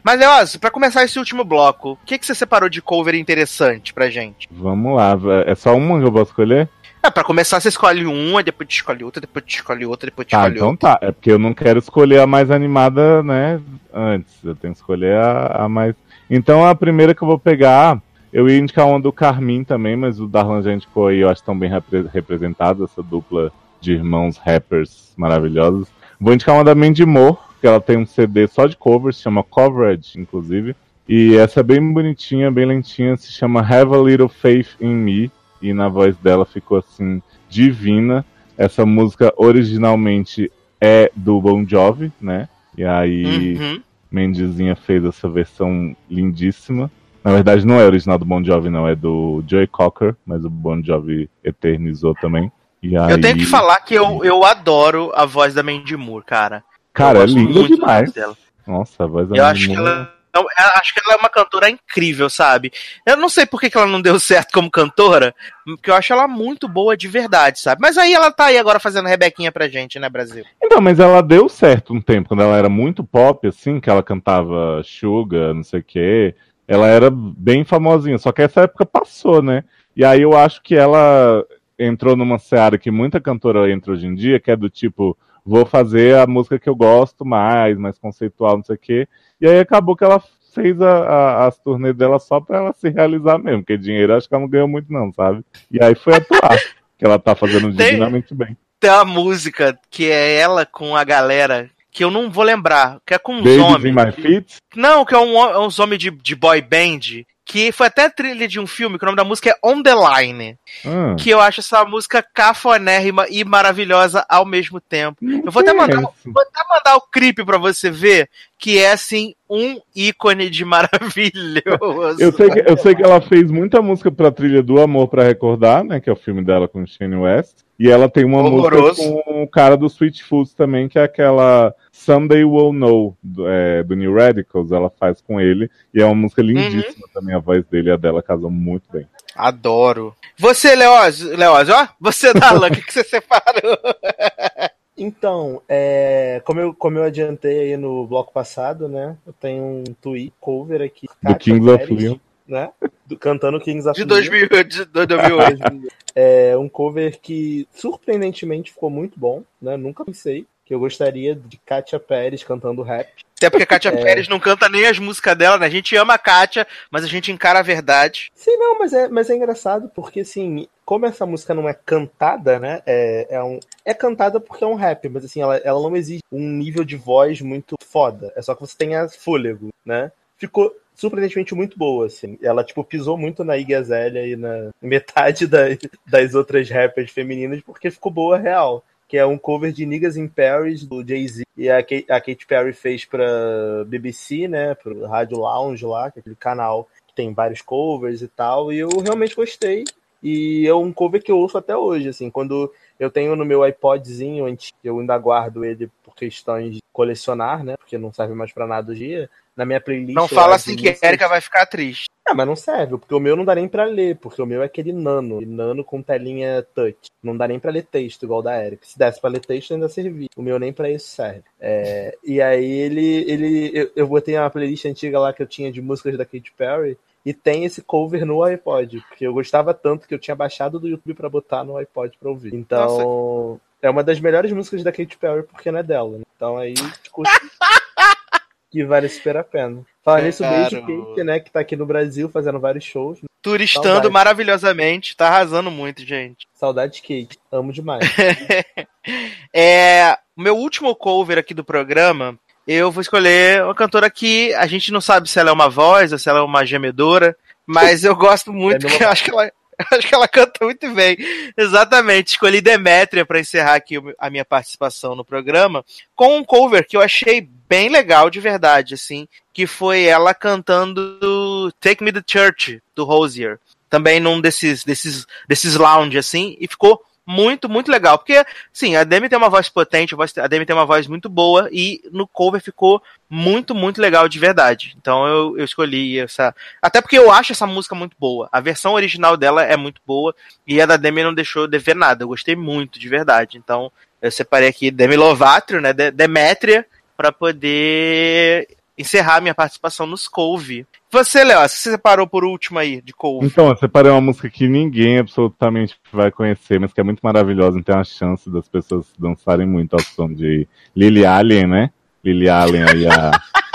S1: Mas, Leoz, pra começar esse último bloco, o que, que você separou de cover interessante pra gente?
S2: Vamos lá. É só uma que eu posso escolher?
S1: É, pra começar, você escolhe uma, depois te escolhe outra, depois te escolhe outra, depois te
S2: Tá,
S1: escolhe
S2: então
S1: outra.
S2: tá. É porque eu não quero escolher a mais animada, né? Antes. Eu tenho que escolher a, a mais. Então a primeira que eu vou pegar. Eu ia indicar uma do Carmin também, mas o Darlan já indicou aí, eu acho tão bem repre- representado, essa dupla de irmãos rappers maravilhosos. Vou indicar uma da Mandy Moore, que ela tem um CD só de covers, chama Coverage, inclusive. E essa é bem bonitinha, bem lentinha, se chama Have a Little Faith in Me. E na voz dela ficou assim, divina. Essa música originalmente é do Bon Jovi, né? E aí
S1: Uhum.
S2: Mendizinha fez essa versão lindíssima. Na verdade, não é original do Bon Jovi, não, é do Joey Cocker, mas o Bon Jovi eternizou também. E aí,
S1: Eu tenho que falar que eu, eu adoro a voz da Mandy Moore, cara.
S2: cara,
S1: eu
S2: é linda demais. Nossa, a voz da
S1: Eu
S2: Mandy
S1: acho que
S2: Moore-
S1: ela. Eu, eu acho que ela é uma cantora incrível, sabe? Eu não sei por que, que ela não deu certo como cantora, porque eu acho ela muito boa de verdade, sabe? Mas aí ela tá aí agora fazendo Rebequinha pra gente, né, Brasil?
S2: Então, mas ela deu certo um tempo, quando ela era muito pop, assim, que ela cantava Sugar, não sei o quê. Ela era bem famosinha, só que essa época passou, né? E aí eu acho que ela entrou numa seara que muita cantora entra hoje em dia, que é do tipo, vou fazer a música que eu gosto mais, mais conceitual, não sei o quê. E aí acabou que ela fez a- a- as turnês dela só pra ela se realizar mesmo, porque dinheiro acho que ela não ganhou muito não, sabe? E aí foi atuar, que ela tá fazendo
S1: Tem-
S2: divinamente bem.
S1: Tem uma música que é ela com a galera, que eu não vou lembrar, que é com uns
S2: Babies in. My Feet,
S1: Não, que é um, é uns homens de, de boy band, que foi até trilha de um filme, que o nome da música é On The Line.
S2: ah,
S1: Que eu acho essa música cafonérrima e maravilhosa ao mesmo tempo.
S2: não
S1: Eu vou até mandar, vou até mandar o clipe pra você ver, que é assim um ícone de maravilhoso.
S2: Eu sei, que, eu sei que ela fez muita música pra trilha do Amor pra Recordar, né? Que é o filme dela com Shane West. E ela tem uma
S1: Horroroso.
S2: música com o cara do Sweet Foods também, que é aquela Someday We'll Know, do, é, do New Radicals. Ela faz com ele. E é uma música lindíssima também. A voz dele e a dela casam muito bem.
S1: Adoro. Você, Leózio, Leózio, ó, você, Darlan, o que, que você separou?
S3: Então, é, como, eu, como eu adiantei aí no bloco passado, né? Eu tenho um tweet cover aqui.
S2: Do
S3: Kátia
S2: Kings of
S3: Pérez,
S2: Leon.
S3: Né? Do- cantando Kings of
S1: De
S3: Leon.
S1: 2000, de 2008.
S3: É um cover que surpreendentemente ficou muito bom, né? Nunca pensei que eu gostaria de Katia Pérez cantando rap.
S1: Até porque a Kátia
S3: É.
S1: Pérez não canta nem as músicas dela, né? A gente ama a Kátia, mas a gente encara a verdade.
S3: Sim, não, mas é, mas é engraçado porque, assim, como essa música não é cantada, né? É, é, um, é cantada porque é um rap, mas, assim, ela, ela não exige um nível de voz muito foda. É só que você tenha fôlego, né? Ficou surpreendentemente muito boa, assim. Ela, tipo, pisou muito na Iggy Azalea e na metade das, das outras rappers femininas porque ficou boa real. Que é um cover de Niggas in Paris, do Jay-Z. E a Kate, a Katy Perry fez pra BBC, né? Pro Rádio Lounge lá, que é aquele canal que tem vários covers e tal. E eu realmente gostei. E é um cover que eu ouço até hoje, assim. Quando eu tenho no meu iPodzinho, eu ainda guardo ele por questões de colecionar, né? Porque não serve mais pra nada hoje dia. Na minha playlist.
S1: Não fala assim que a Erika vai ficar triste.
S3: ah, mas não serve, porque o meu não dá nem pra ler, porque o meu é aquele nano, nano com telinha touch. Não dá nem pra ler texto, igual da Eric. Se desse pra ler texto, ainda servia. O meu nem pra isso serve. É, e aí ele. ele eu, eu botei uma playlist antiga lá que eu tinha de músicas da Katy Perry. E tem esse cover no iPod, porque eu gostava tanto que eu tinha baixado do YouTube pra botar no iPod pra ouvir. Então, é uma das melhores músicas da Katy Perry porque não é dela. né? Então aí, discute que vale super a pena. Falando nisso, beijo. Kate, né, que tá aqui no Brasil fazendo vários shows. né?
S1: Turistando
S3: Saudade.
S1: maravilhosamente, tá arrasando muito, gente.
S3: Saudade Kate, amo demais.
S1: É, o meu último cover aqui do programa eu vou escolher uma cantora que a gente não sabe se ela é uma voz ou se ela é uma gemedora, mas eu gosto muito,
S3: É
S1: que eu acho que ela. Acho que ela canta muito bem. Exatamente. Escolhi Demétria para encerrar aqui a minha participação no programa com um cover que eu achei bem legal de verdade, assim, que foi ela cantando Take Me to Church do Rosier, também num desses desses desses lounge assim, e ficou muito, muito legal. Porque, sim, a Demi tem uma voz potente, a Demi tem uma voz muito boa, e no cover ficou muito, muito legal de verdade. Então eu, eu escolhi essa. Até porque eu acho essa música muito boa. A versão original dela é muito boa, e a da Demi não deixou de ver nada. Eu gostei muito, de verdade. Então eu separei aqui Demi Lovato, né? De- Demétria, para poder encerrar minha participação nos Couve. Você, Léo, você separou por último aí de Couve.
S2: Então, eu separei uma música que ninguém absolutamente vai conhecer, mas que é muito maravilhosa, e tem a chance das pessoas dançarem muito ao som de Lily Allen, né? Lily Allen aí, a,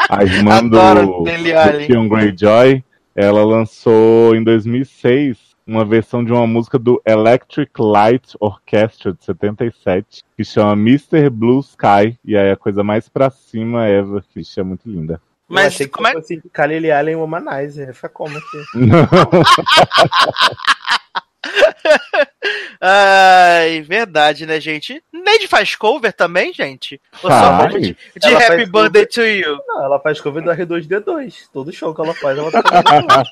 S2: a irmã do,
S1: Adoro
S2: do
S1: Allen.
S2: Theon Greyjoy. Ela lançou em 2006 uma versão de uma música do Electric Light Orchestra de 77, que chama Mr. Blue Sky, e aí é a coisa mais pra cima ever, que é muito linda.
S3: eu
S1: Mas
S3: achei que
S1: como é
S3: fosse Kalili Allen Womanizer. Fica como aqui?
S2: Não,
S1: Ai, verdade, né, gente? Neide faz cover também, gente? Ou só de, de Happy Birthday to You?
S3: Não, ela faz cover do R2D2. Todo show que ela faz, ela tá.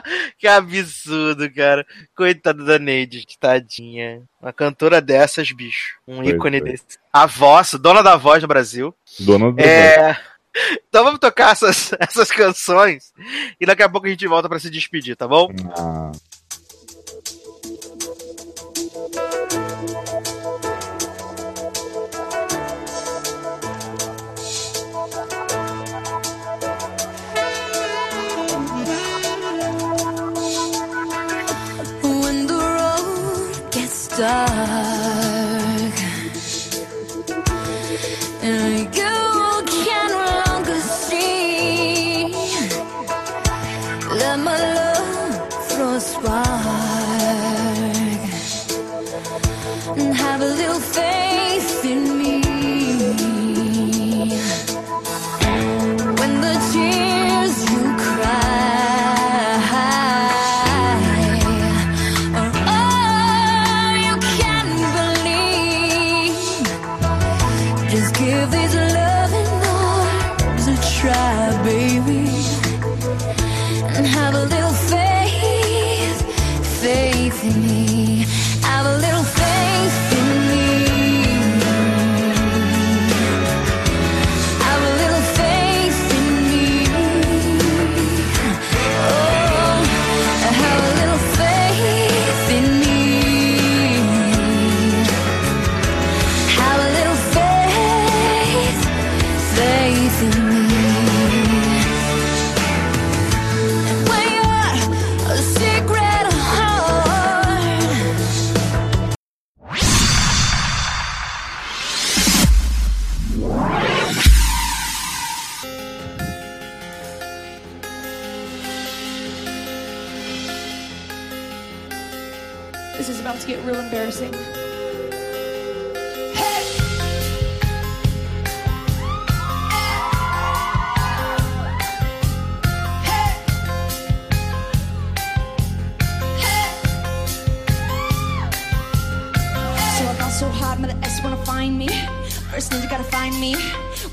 S1: Que absurdo, cara. Coitada da Neide, tadinha. Uma cantora dessas, bicho. Um
S2: Pois
S1: ícone
S2: é.
S1: desse. A voz, dona da voz no Brasil.
S2: Dona do
S1: É. Então vamos tocar essas, essas canções e daqui a pouco a gente volta pra se despedir, tá bom?
S2: Ah.
S6: Stop. Me.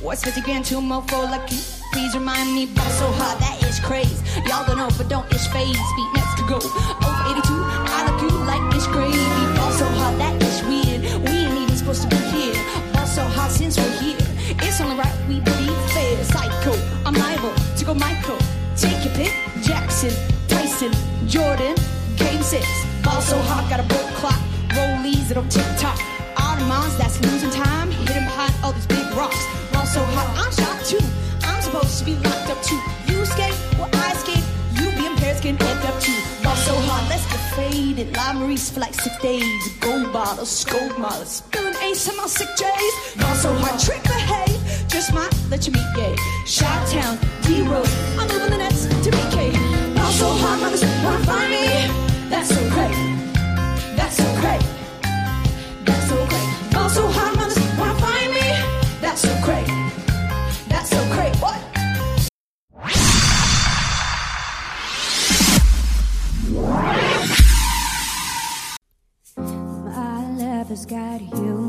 S8: What's 50 grand to like you? Please remind me, ball so hard, that is crazy. Y'all don't know, but don't ish phase. Feet next to go. Over 82, I look you like ish crazy. Ball so hard, that is weird. We ain't even supposed to be here. Ball so hard since we're here. It's only right we be fair. Psycho, I'm liable to go Michael. Take your pick. Jackson, Tyson, Jordan, Game 6. Ball so hard, got a boat clock. Rollies that'll tick tock. Audemars, that's losing time. Hidden behind all these big rocks. Ball so hard, I'm shot too. I'm supposed to be locked up too. You skate, well I skate. You be impaired, skin head up too. Ball so hard, let's get faded. La Maurice for like six days. Gold bottles, scope models. Spilling ace on my sick J's. Ball so hard, trick behave. Just might let you meet gay. Shot town, D Road. I'm moving the nets to BK. Ball so hard, mothers wanna find me. That's so great. That's so great. so great. That's so great. What? My love has got you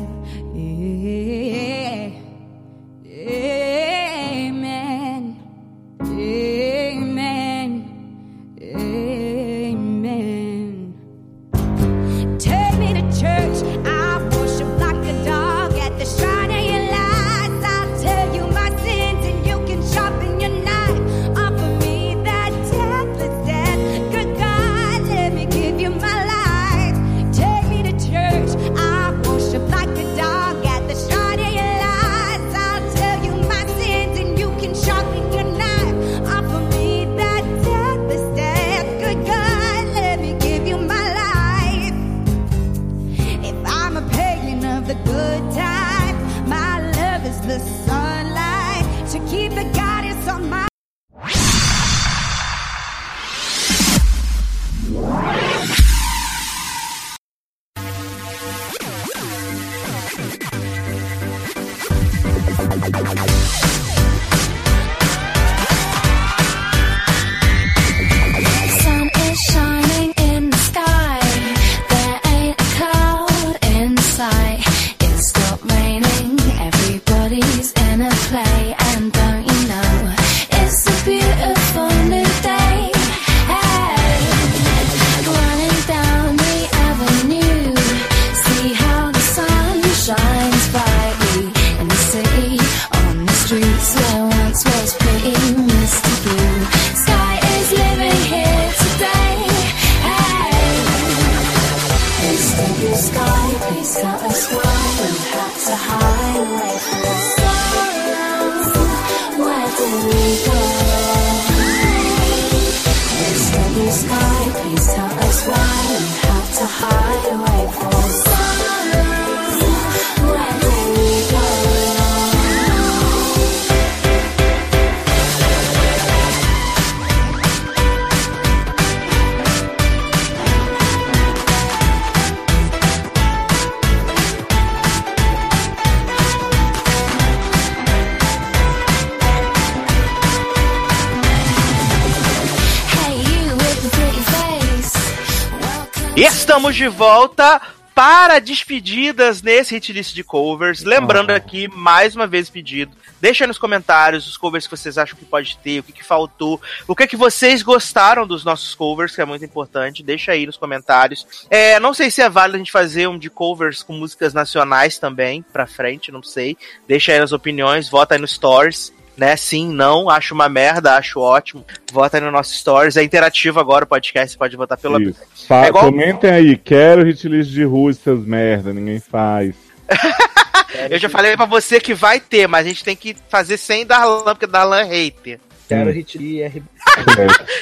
S1: volta para despedidas nesse hitlist de covers. Lembrando aqui, mais uma vez pedido, deixa aí nos comentários os covers que vocês acham que pode ter, o que, que faltou, o que, que vocês gostaram dos nossos covers, que é muito importante. Deixa aí nos comentários. É, não sei se é válido a gente fazer um de covers com músicas nacionais também, pra frente, não sei. Deixa aí nas opiniões, vota aí no Stories né? Sim, não, acho uma merda, acho ótimo. Vota aí no nosso Stories. É interativo agora o podcast, você pode votar pela.
S2: Isso. Fa-
S1: É igual-
S2: Comentem aí, quero hitlist de rua, seus merda, ninguém faz.
S1: Eu já falei pra você que vai ter, mas a gente tem que fazer sem Darlan, porque Darlan é hater.
S3: Quero
S2: Hum.
S3: hit de RB.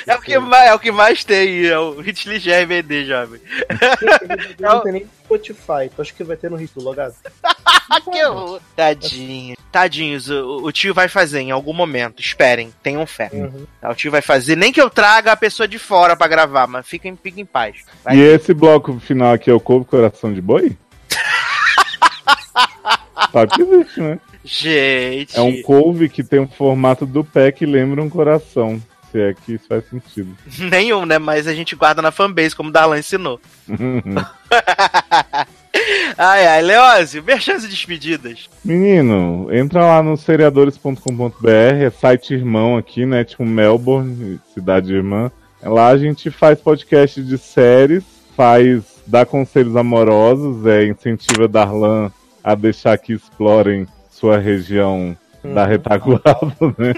S1: É o que mais, é o que mais tem, é o hitlist de RBD, jovem.
S3: Não tem nem Spotify. Tu acha que vai ter no hit do logado?
S1: que horror. Tadinho. Tadinhos, o, o tio vai fazer em algum momento. Esperem, tenham fé.
S3: Uhum.
S1: Tá, O tio vai fazer, nem que eu traga a pessoa de fora pra gravar, mas fiquem, fiquem em paz. Vai.
S2: E esse bloco final aqui é o Couve Coração de Boi? Sabe que existe, né?
S1: Gente.
S2: É um couve que tem um formato do pé que lembra um coração. Se é que isso faz sentido.
S1: Nenhum, né? Mas a gente guarda na fanbase, como o Darlan ensinou. ai, ai, Leózio, merchan e despedidas.
S2: Menino, entra lá no seriadores.com.br, é site irmão aqui, né? Tipo Melbourne, cidade irmã. Lá a gente faz podcast de séries, faz, dá conselhos amorosos, é, incentiva Darlan a deixar que explorem sua região da retaguarda, né?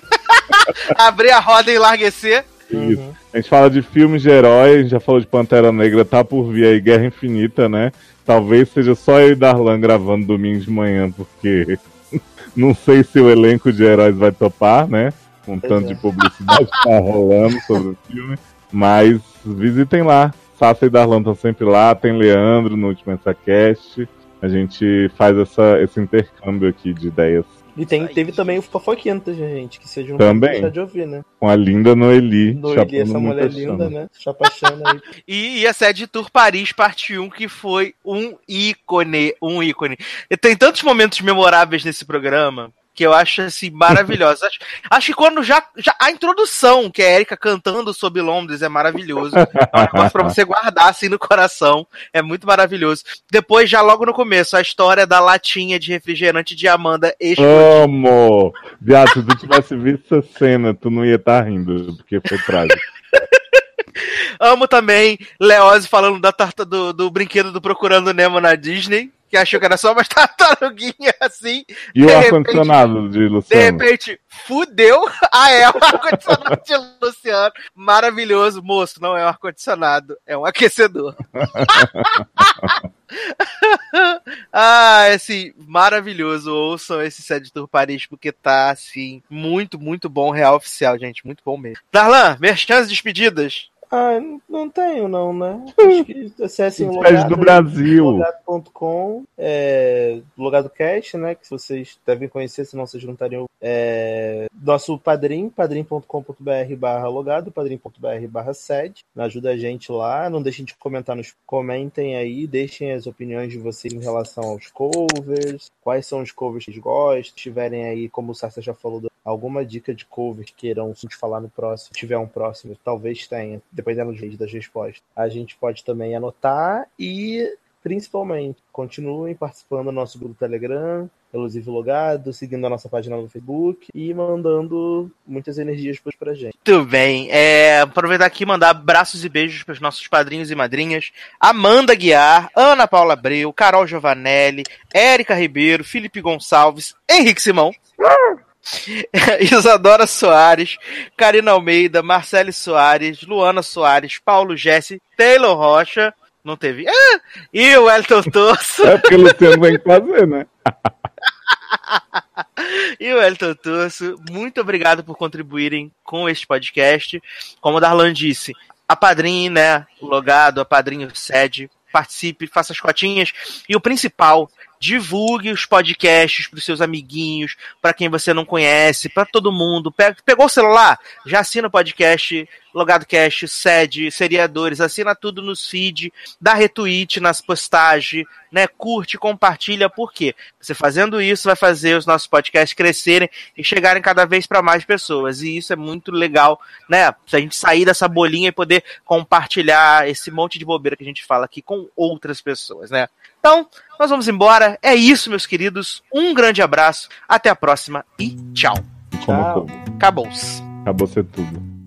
S1: Abrir a roda e enlarguecer.
S2: Isso. A gente fala de filmes de herói, a gente já falou de Pantera Negra, tá por vir aí Guerra Infinita, né? Talvez seja só eu e Darlan gravando domingo de manhã, porque não sei se o elenco de heróis vai topar, né? com
S3: Pois
S2: tanto
S3: é.
S2: de publicidade que tá rolando sobre o filme. Mas visitem lá. Sassa e Darlan estão sempre lá. Tem Leandro no último EnsaCast. A gente faz essa, esse intercâmbio aqui de ideias
S3: E tem, teve também o Fofoquintas, gente, que vocês não
S2: Também.
S3: deixar de ouvir, né?
S2: com a linda Noeli.
S3: Noeli, essa mulher linda,
S2: chama.
S3: né? Chapachando aí.
S1: E, e a sede Tour Paris, parte 1, que foi um ícone, um ícone. E tem tantos momentos memoráveis nesse programa que eu acho assim maravilhosos. acho, acho que quando já, já a introdução, que é a Erika cantando sobre Londres, é maravilhoso. É um negócio pra você guardar assim no coração. É muito maravilhoso. Depois, já logo no começo, a história da latinha de refrigerante de Amanda explodindo.
S2: Amo! Viado, se tu tivesse visto essa cena, tu não ia estar rindo, porque foi trágico.
S1: Amo também Leose falando da tarta do, do brinquedo do Procurando Nemo na Disney, que achou que era só uma tartaruguinha assim.
S2: E o
S1: De
S2: ar-condicionado de
S1: De
S2: Luciano?
S1: repente, fudeu. Ah, é o ar-condicionado de Luciano. Maravilhoso, moço. Não é um ar-condicionado, é um aquecedor. ah, assim, maravilhoso. Ouçam esse Sede Tour Paris, porque tá, assim, muito, muito bom. Real oficial, gente. Muito bom mesmo. Darlan, merchans despedidas.
S3: Ah, não- não tenho, não, né? Acho que acessem o
S2: Despede do Brasil.
S3: logado.com, é, logado cast, né? Que vocês devem conhecer, senão vocês não estariam. É, nosso padrim, padrim.com.br barra logado, padrim.br barra sede. Ajuda a gente lá. Não deixem de comentar nos. Comentem aí, deixem as opiniões de vocês em relação aos covers. Quais são os covers que vocês gostam? Se tiverem aí, como o Sassa já falou, alguma dica de cover que queiram a gente falar no próximo, se tiver um próximo, talvez tenha, dependendo do das respostas. A gente pode também anotar e, principalmente, continuem participando do nosso grupo Telegram, Elusive Logado, seguindo a nossa página no Facebook e mandando muitas energias pra gente.
S1: Muito bem. É, aproveitar aqui e mandar abraços e beijos para os nossos padrinhos e madrinhas. Amanda Guiar, Ana Paula Abreu, Carol Giovanelli, Érica Ribeiro, Felipe Gonçalves, Henrique Simão. Isadora Soares, Karina Almeida, Marcele Soares, Luana Soares, Paulo Jesse, Taylor Rocha, não teve, ah, e o Elton Torso.
S2: É porque o Luciano vem fazer, né?
S1: E o Elton Torso, muito obrigado por contribuírem com este podcast. Como o Darlan disse, a padrinho, né? O logado, a padrinho sede, participe, faça as cotinhas. E o principal, divulgue os podcasts para os seus amiguinhos, para quem você não conhece, para todo mundo. Pe- Pegou o celular? Já assina o podcast Logado Cast, sede, seriadores, assina tudo nos feed, dá retweet nas postagens, né? Curte, compartilha, por quê? Você fazendo isso vai fazer os nossos podcasts crescerem e chegarem cada vez para mais pessoas. E isso é muito legal, né? Se a gente sair dessa bolinha e poder compartilhar esse monte de bobeira que a gente fala aqui com outras pessoas, né? Então, nós vamos embora. É isso, meus queridos. Um grande abraço, até a próxima e tchau.
S2: Como
S3: Tchau.
S2: tudo.
S1: Acabou-se.
S2: Acabou ser tudo.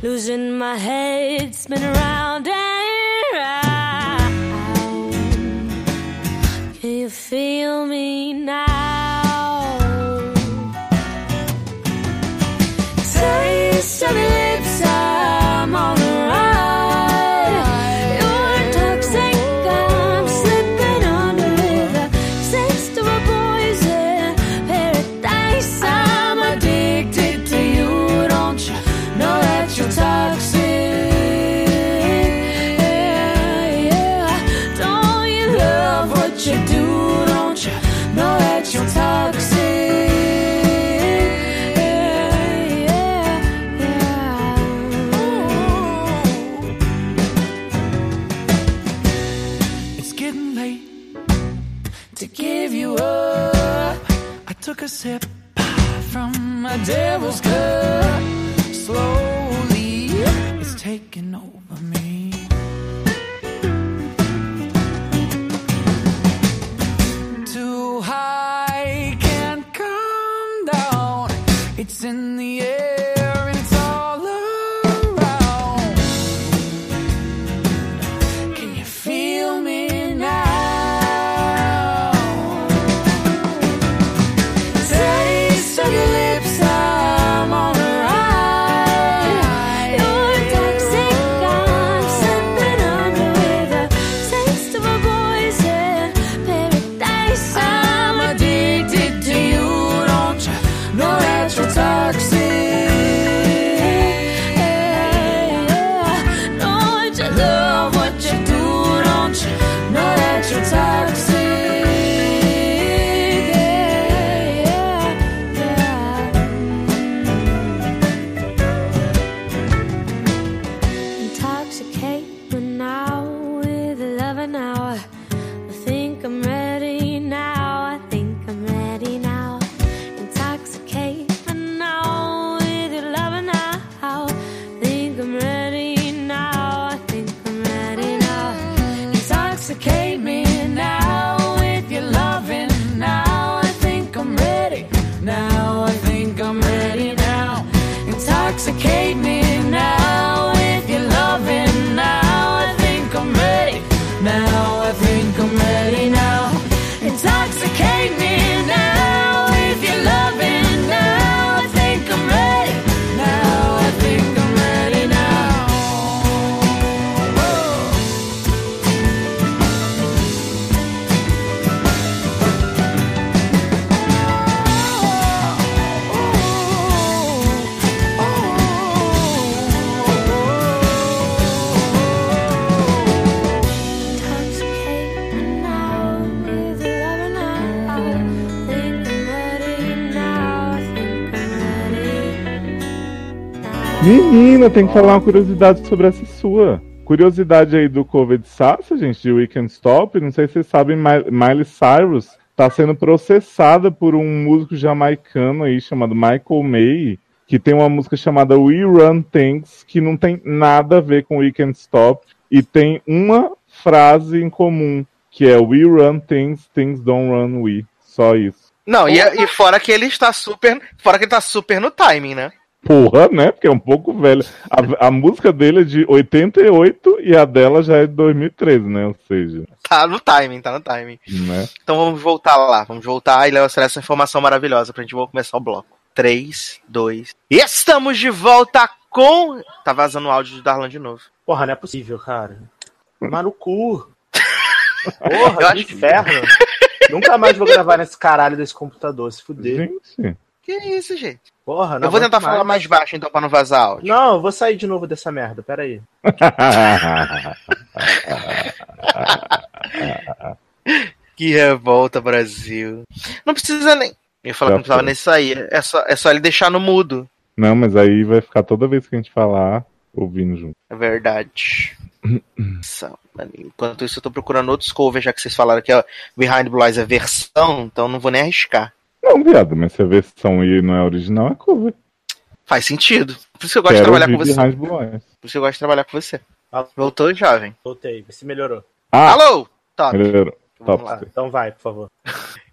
S6: Losing my head, spinning around
S2: tem que falar uma curiosidade sobre essa sua. Curiosidade aí do Covid Sassa, gente, de Weekend Stop. Não sei se vocês sabem, Mi- Miley Cyrus tá sendo processada por um músico jamaicano aí chamado Michael May, que tem uma música chamada We Run Things, que não tem nada a ver com Weekend Stop e tem uma frase em comum, que é We Run Things, Things Don't Run We. Só isso.
S1: Não, e, e fora que ele está super. Fora que ele tá super no timing, né?
S2: Porra, né? Porque é um pouco velho. A, a música dele é de 88 e a dela já é de 2013, né? Ou seja,
S1: Tá no timing, tá no timing.
S2: né?
S1: Então vamos voltar lá. Vamos voltar e levar essa informação maravilhosa pra gente vou começar o bloco. 3, 2. E estamos de volta com. Tá vazando o áudio do Darlan de novo.
S3: Porra, não é possível, cara. Mas no cu.
S1: Eu
S3: Porra,
S1: acho
S3: inferno. Nunca mais vou gravar nesse caralho desse computador, se fuder.
S2: Gente.
S1: Que isso, gente?
S3: Porra, não
S1: eu vou tentar falar mais baixo então pra não vazar áudio.
S3: Não, eu vou sair de novo dessa merda, peraí.
S1: Que revolta, Brasil. Não precisa nem. Eu ia falar
S2: Já
S1: que não precisava
S2: foi.
S1: nem sair. É só, é só ele deixar no mudo.
S2: Não, mas aí vai ficar toda vez que a gente falar ouvindo junto.
S1: É verdade. Enquanto isso, eu tô procurando outros covers, já que vocês falaram que a Behind Blue Eyes é versão, então não vou nem arriscar.
S2: Não, viado, mas se a versão e não é original, é cover.
S1: Faz sentido. Por isso que eu gosto de
S2: Quero
S1: trabalhar com você. Por isso que eu gosto de trabalhar com você.
S3: Ah,
S1: Voltou, jovem.
S3: Voltei, vê se melhorou.
S2: Ah,
S1: Alô? Top.
S2: melhorou.
S1: Vamos
S2: Top.
S1: lá.
S3: Então vai, por favor.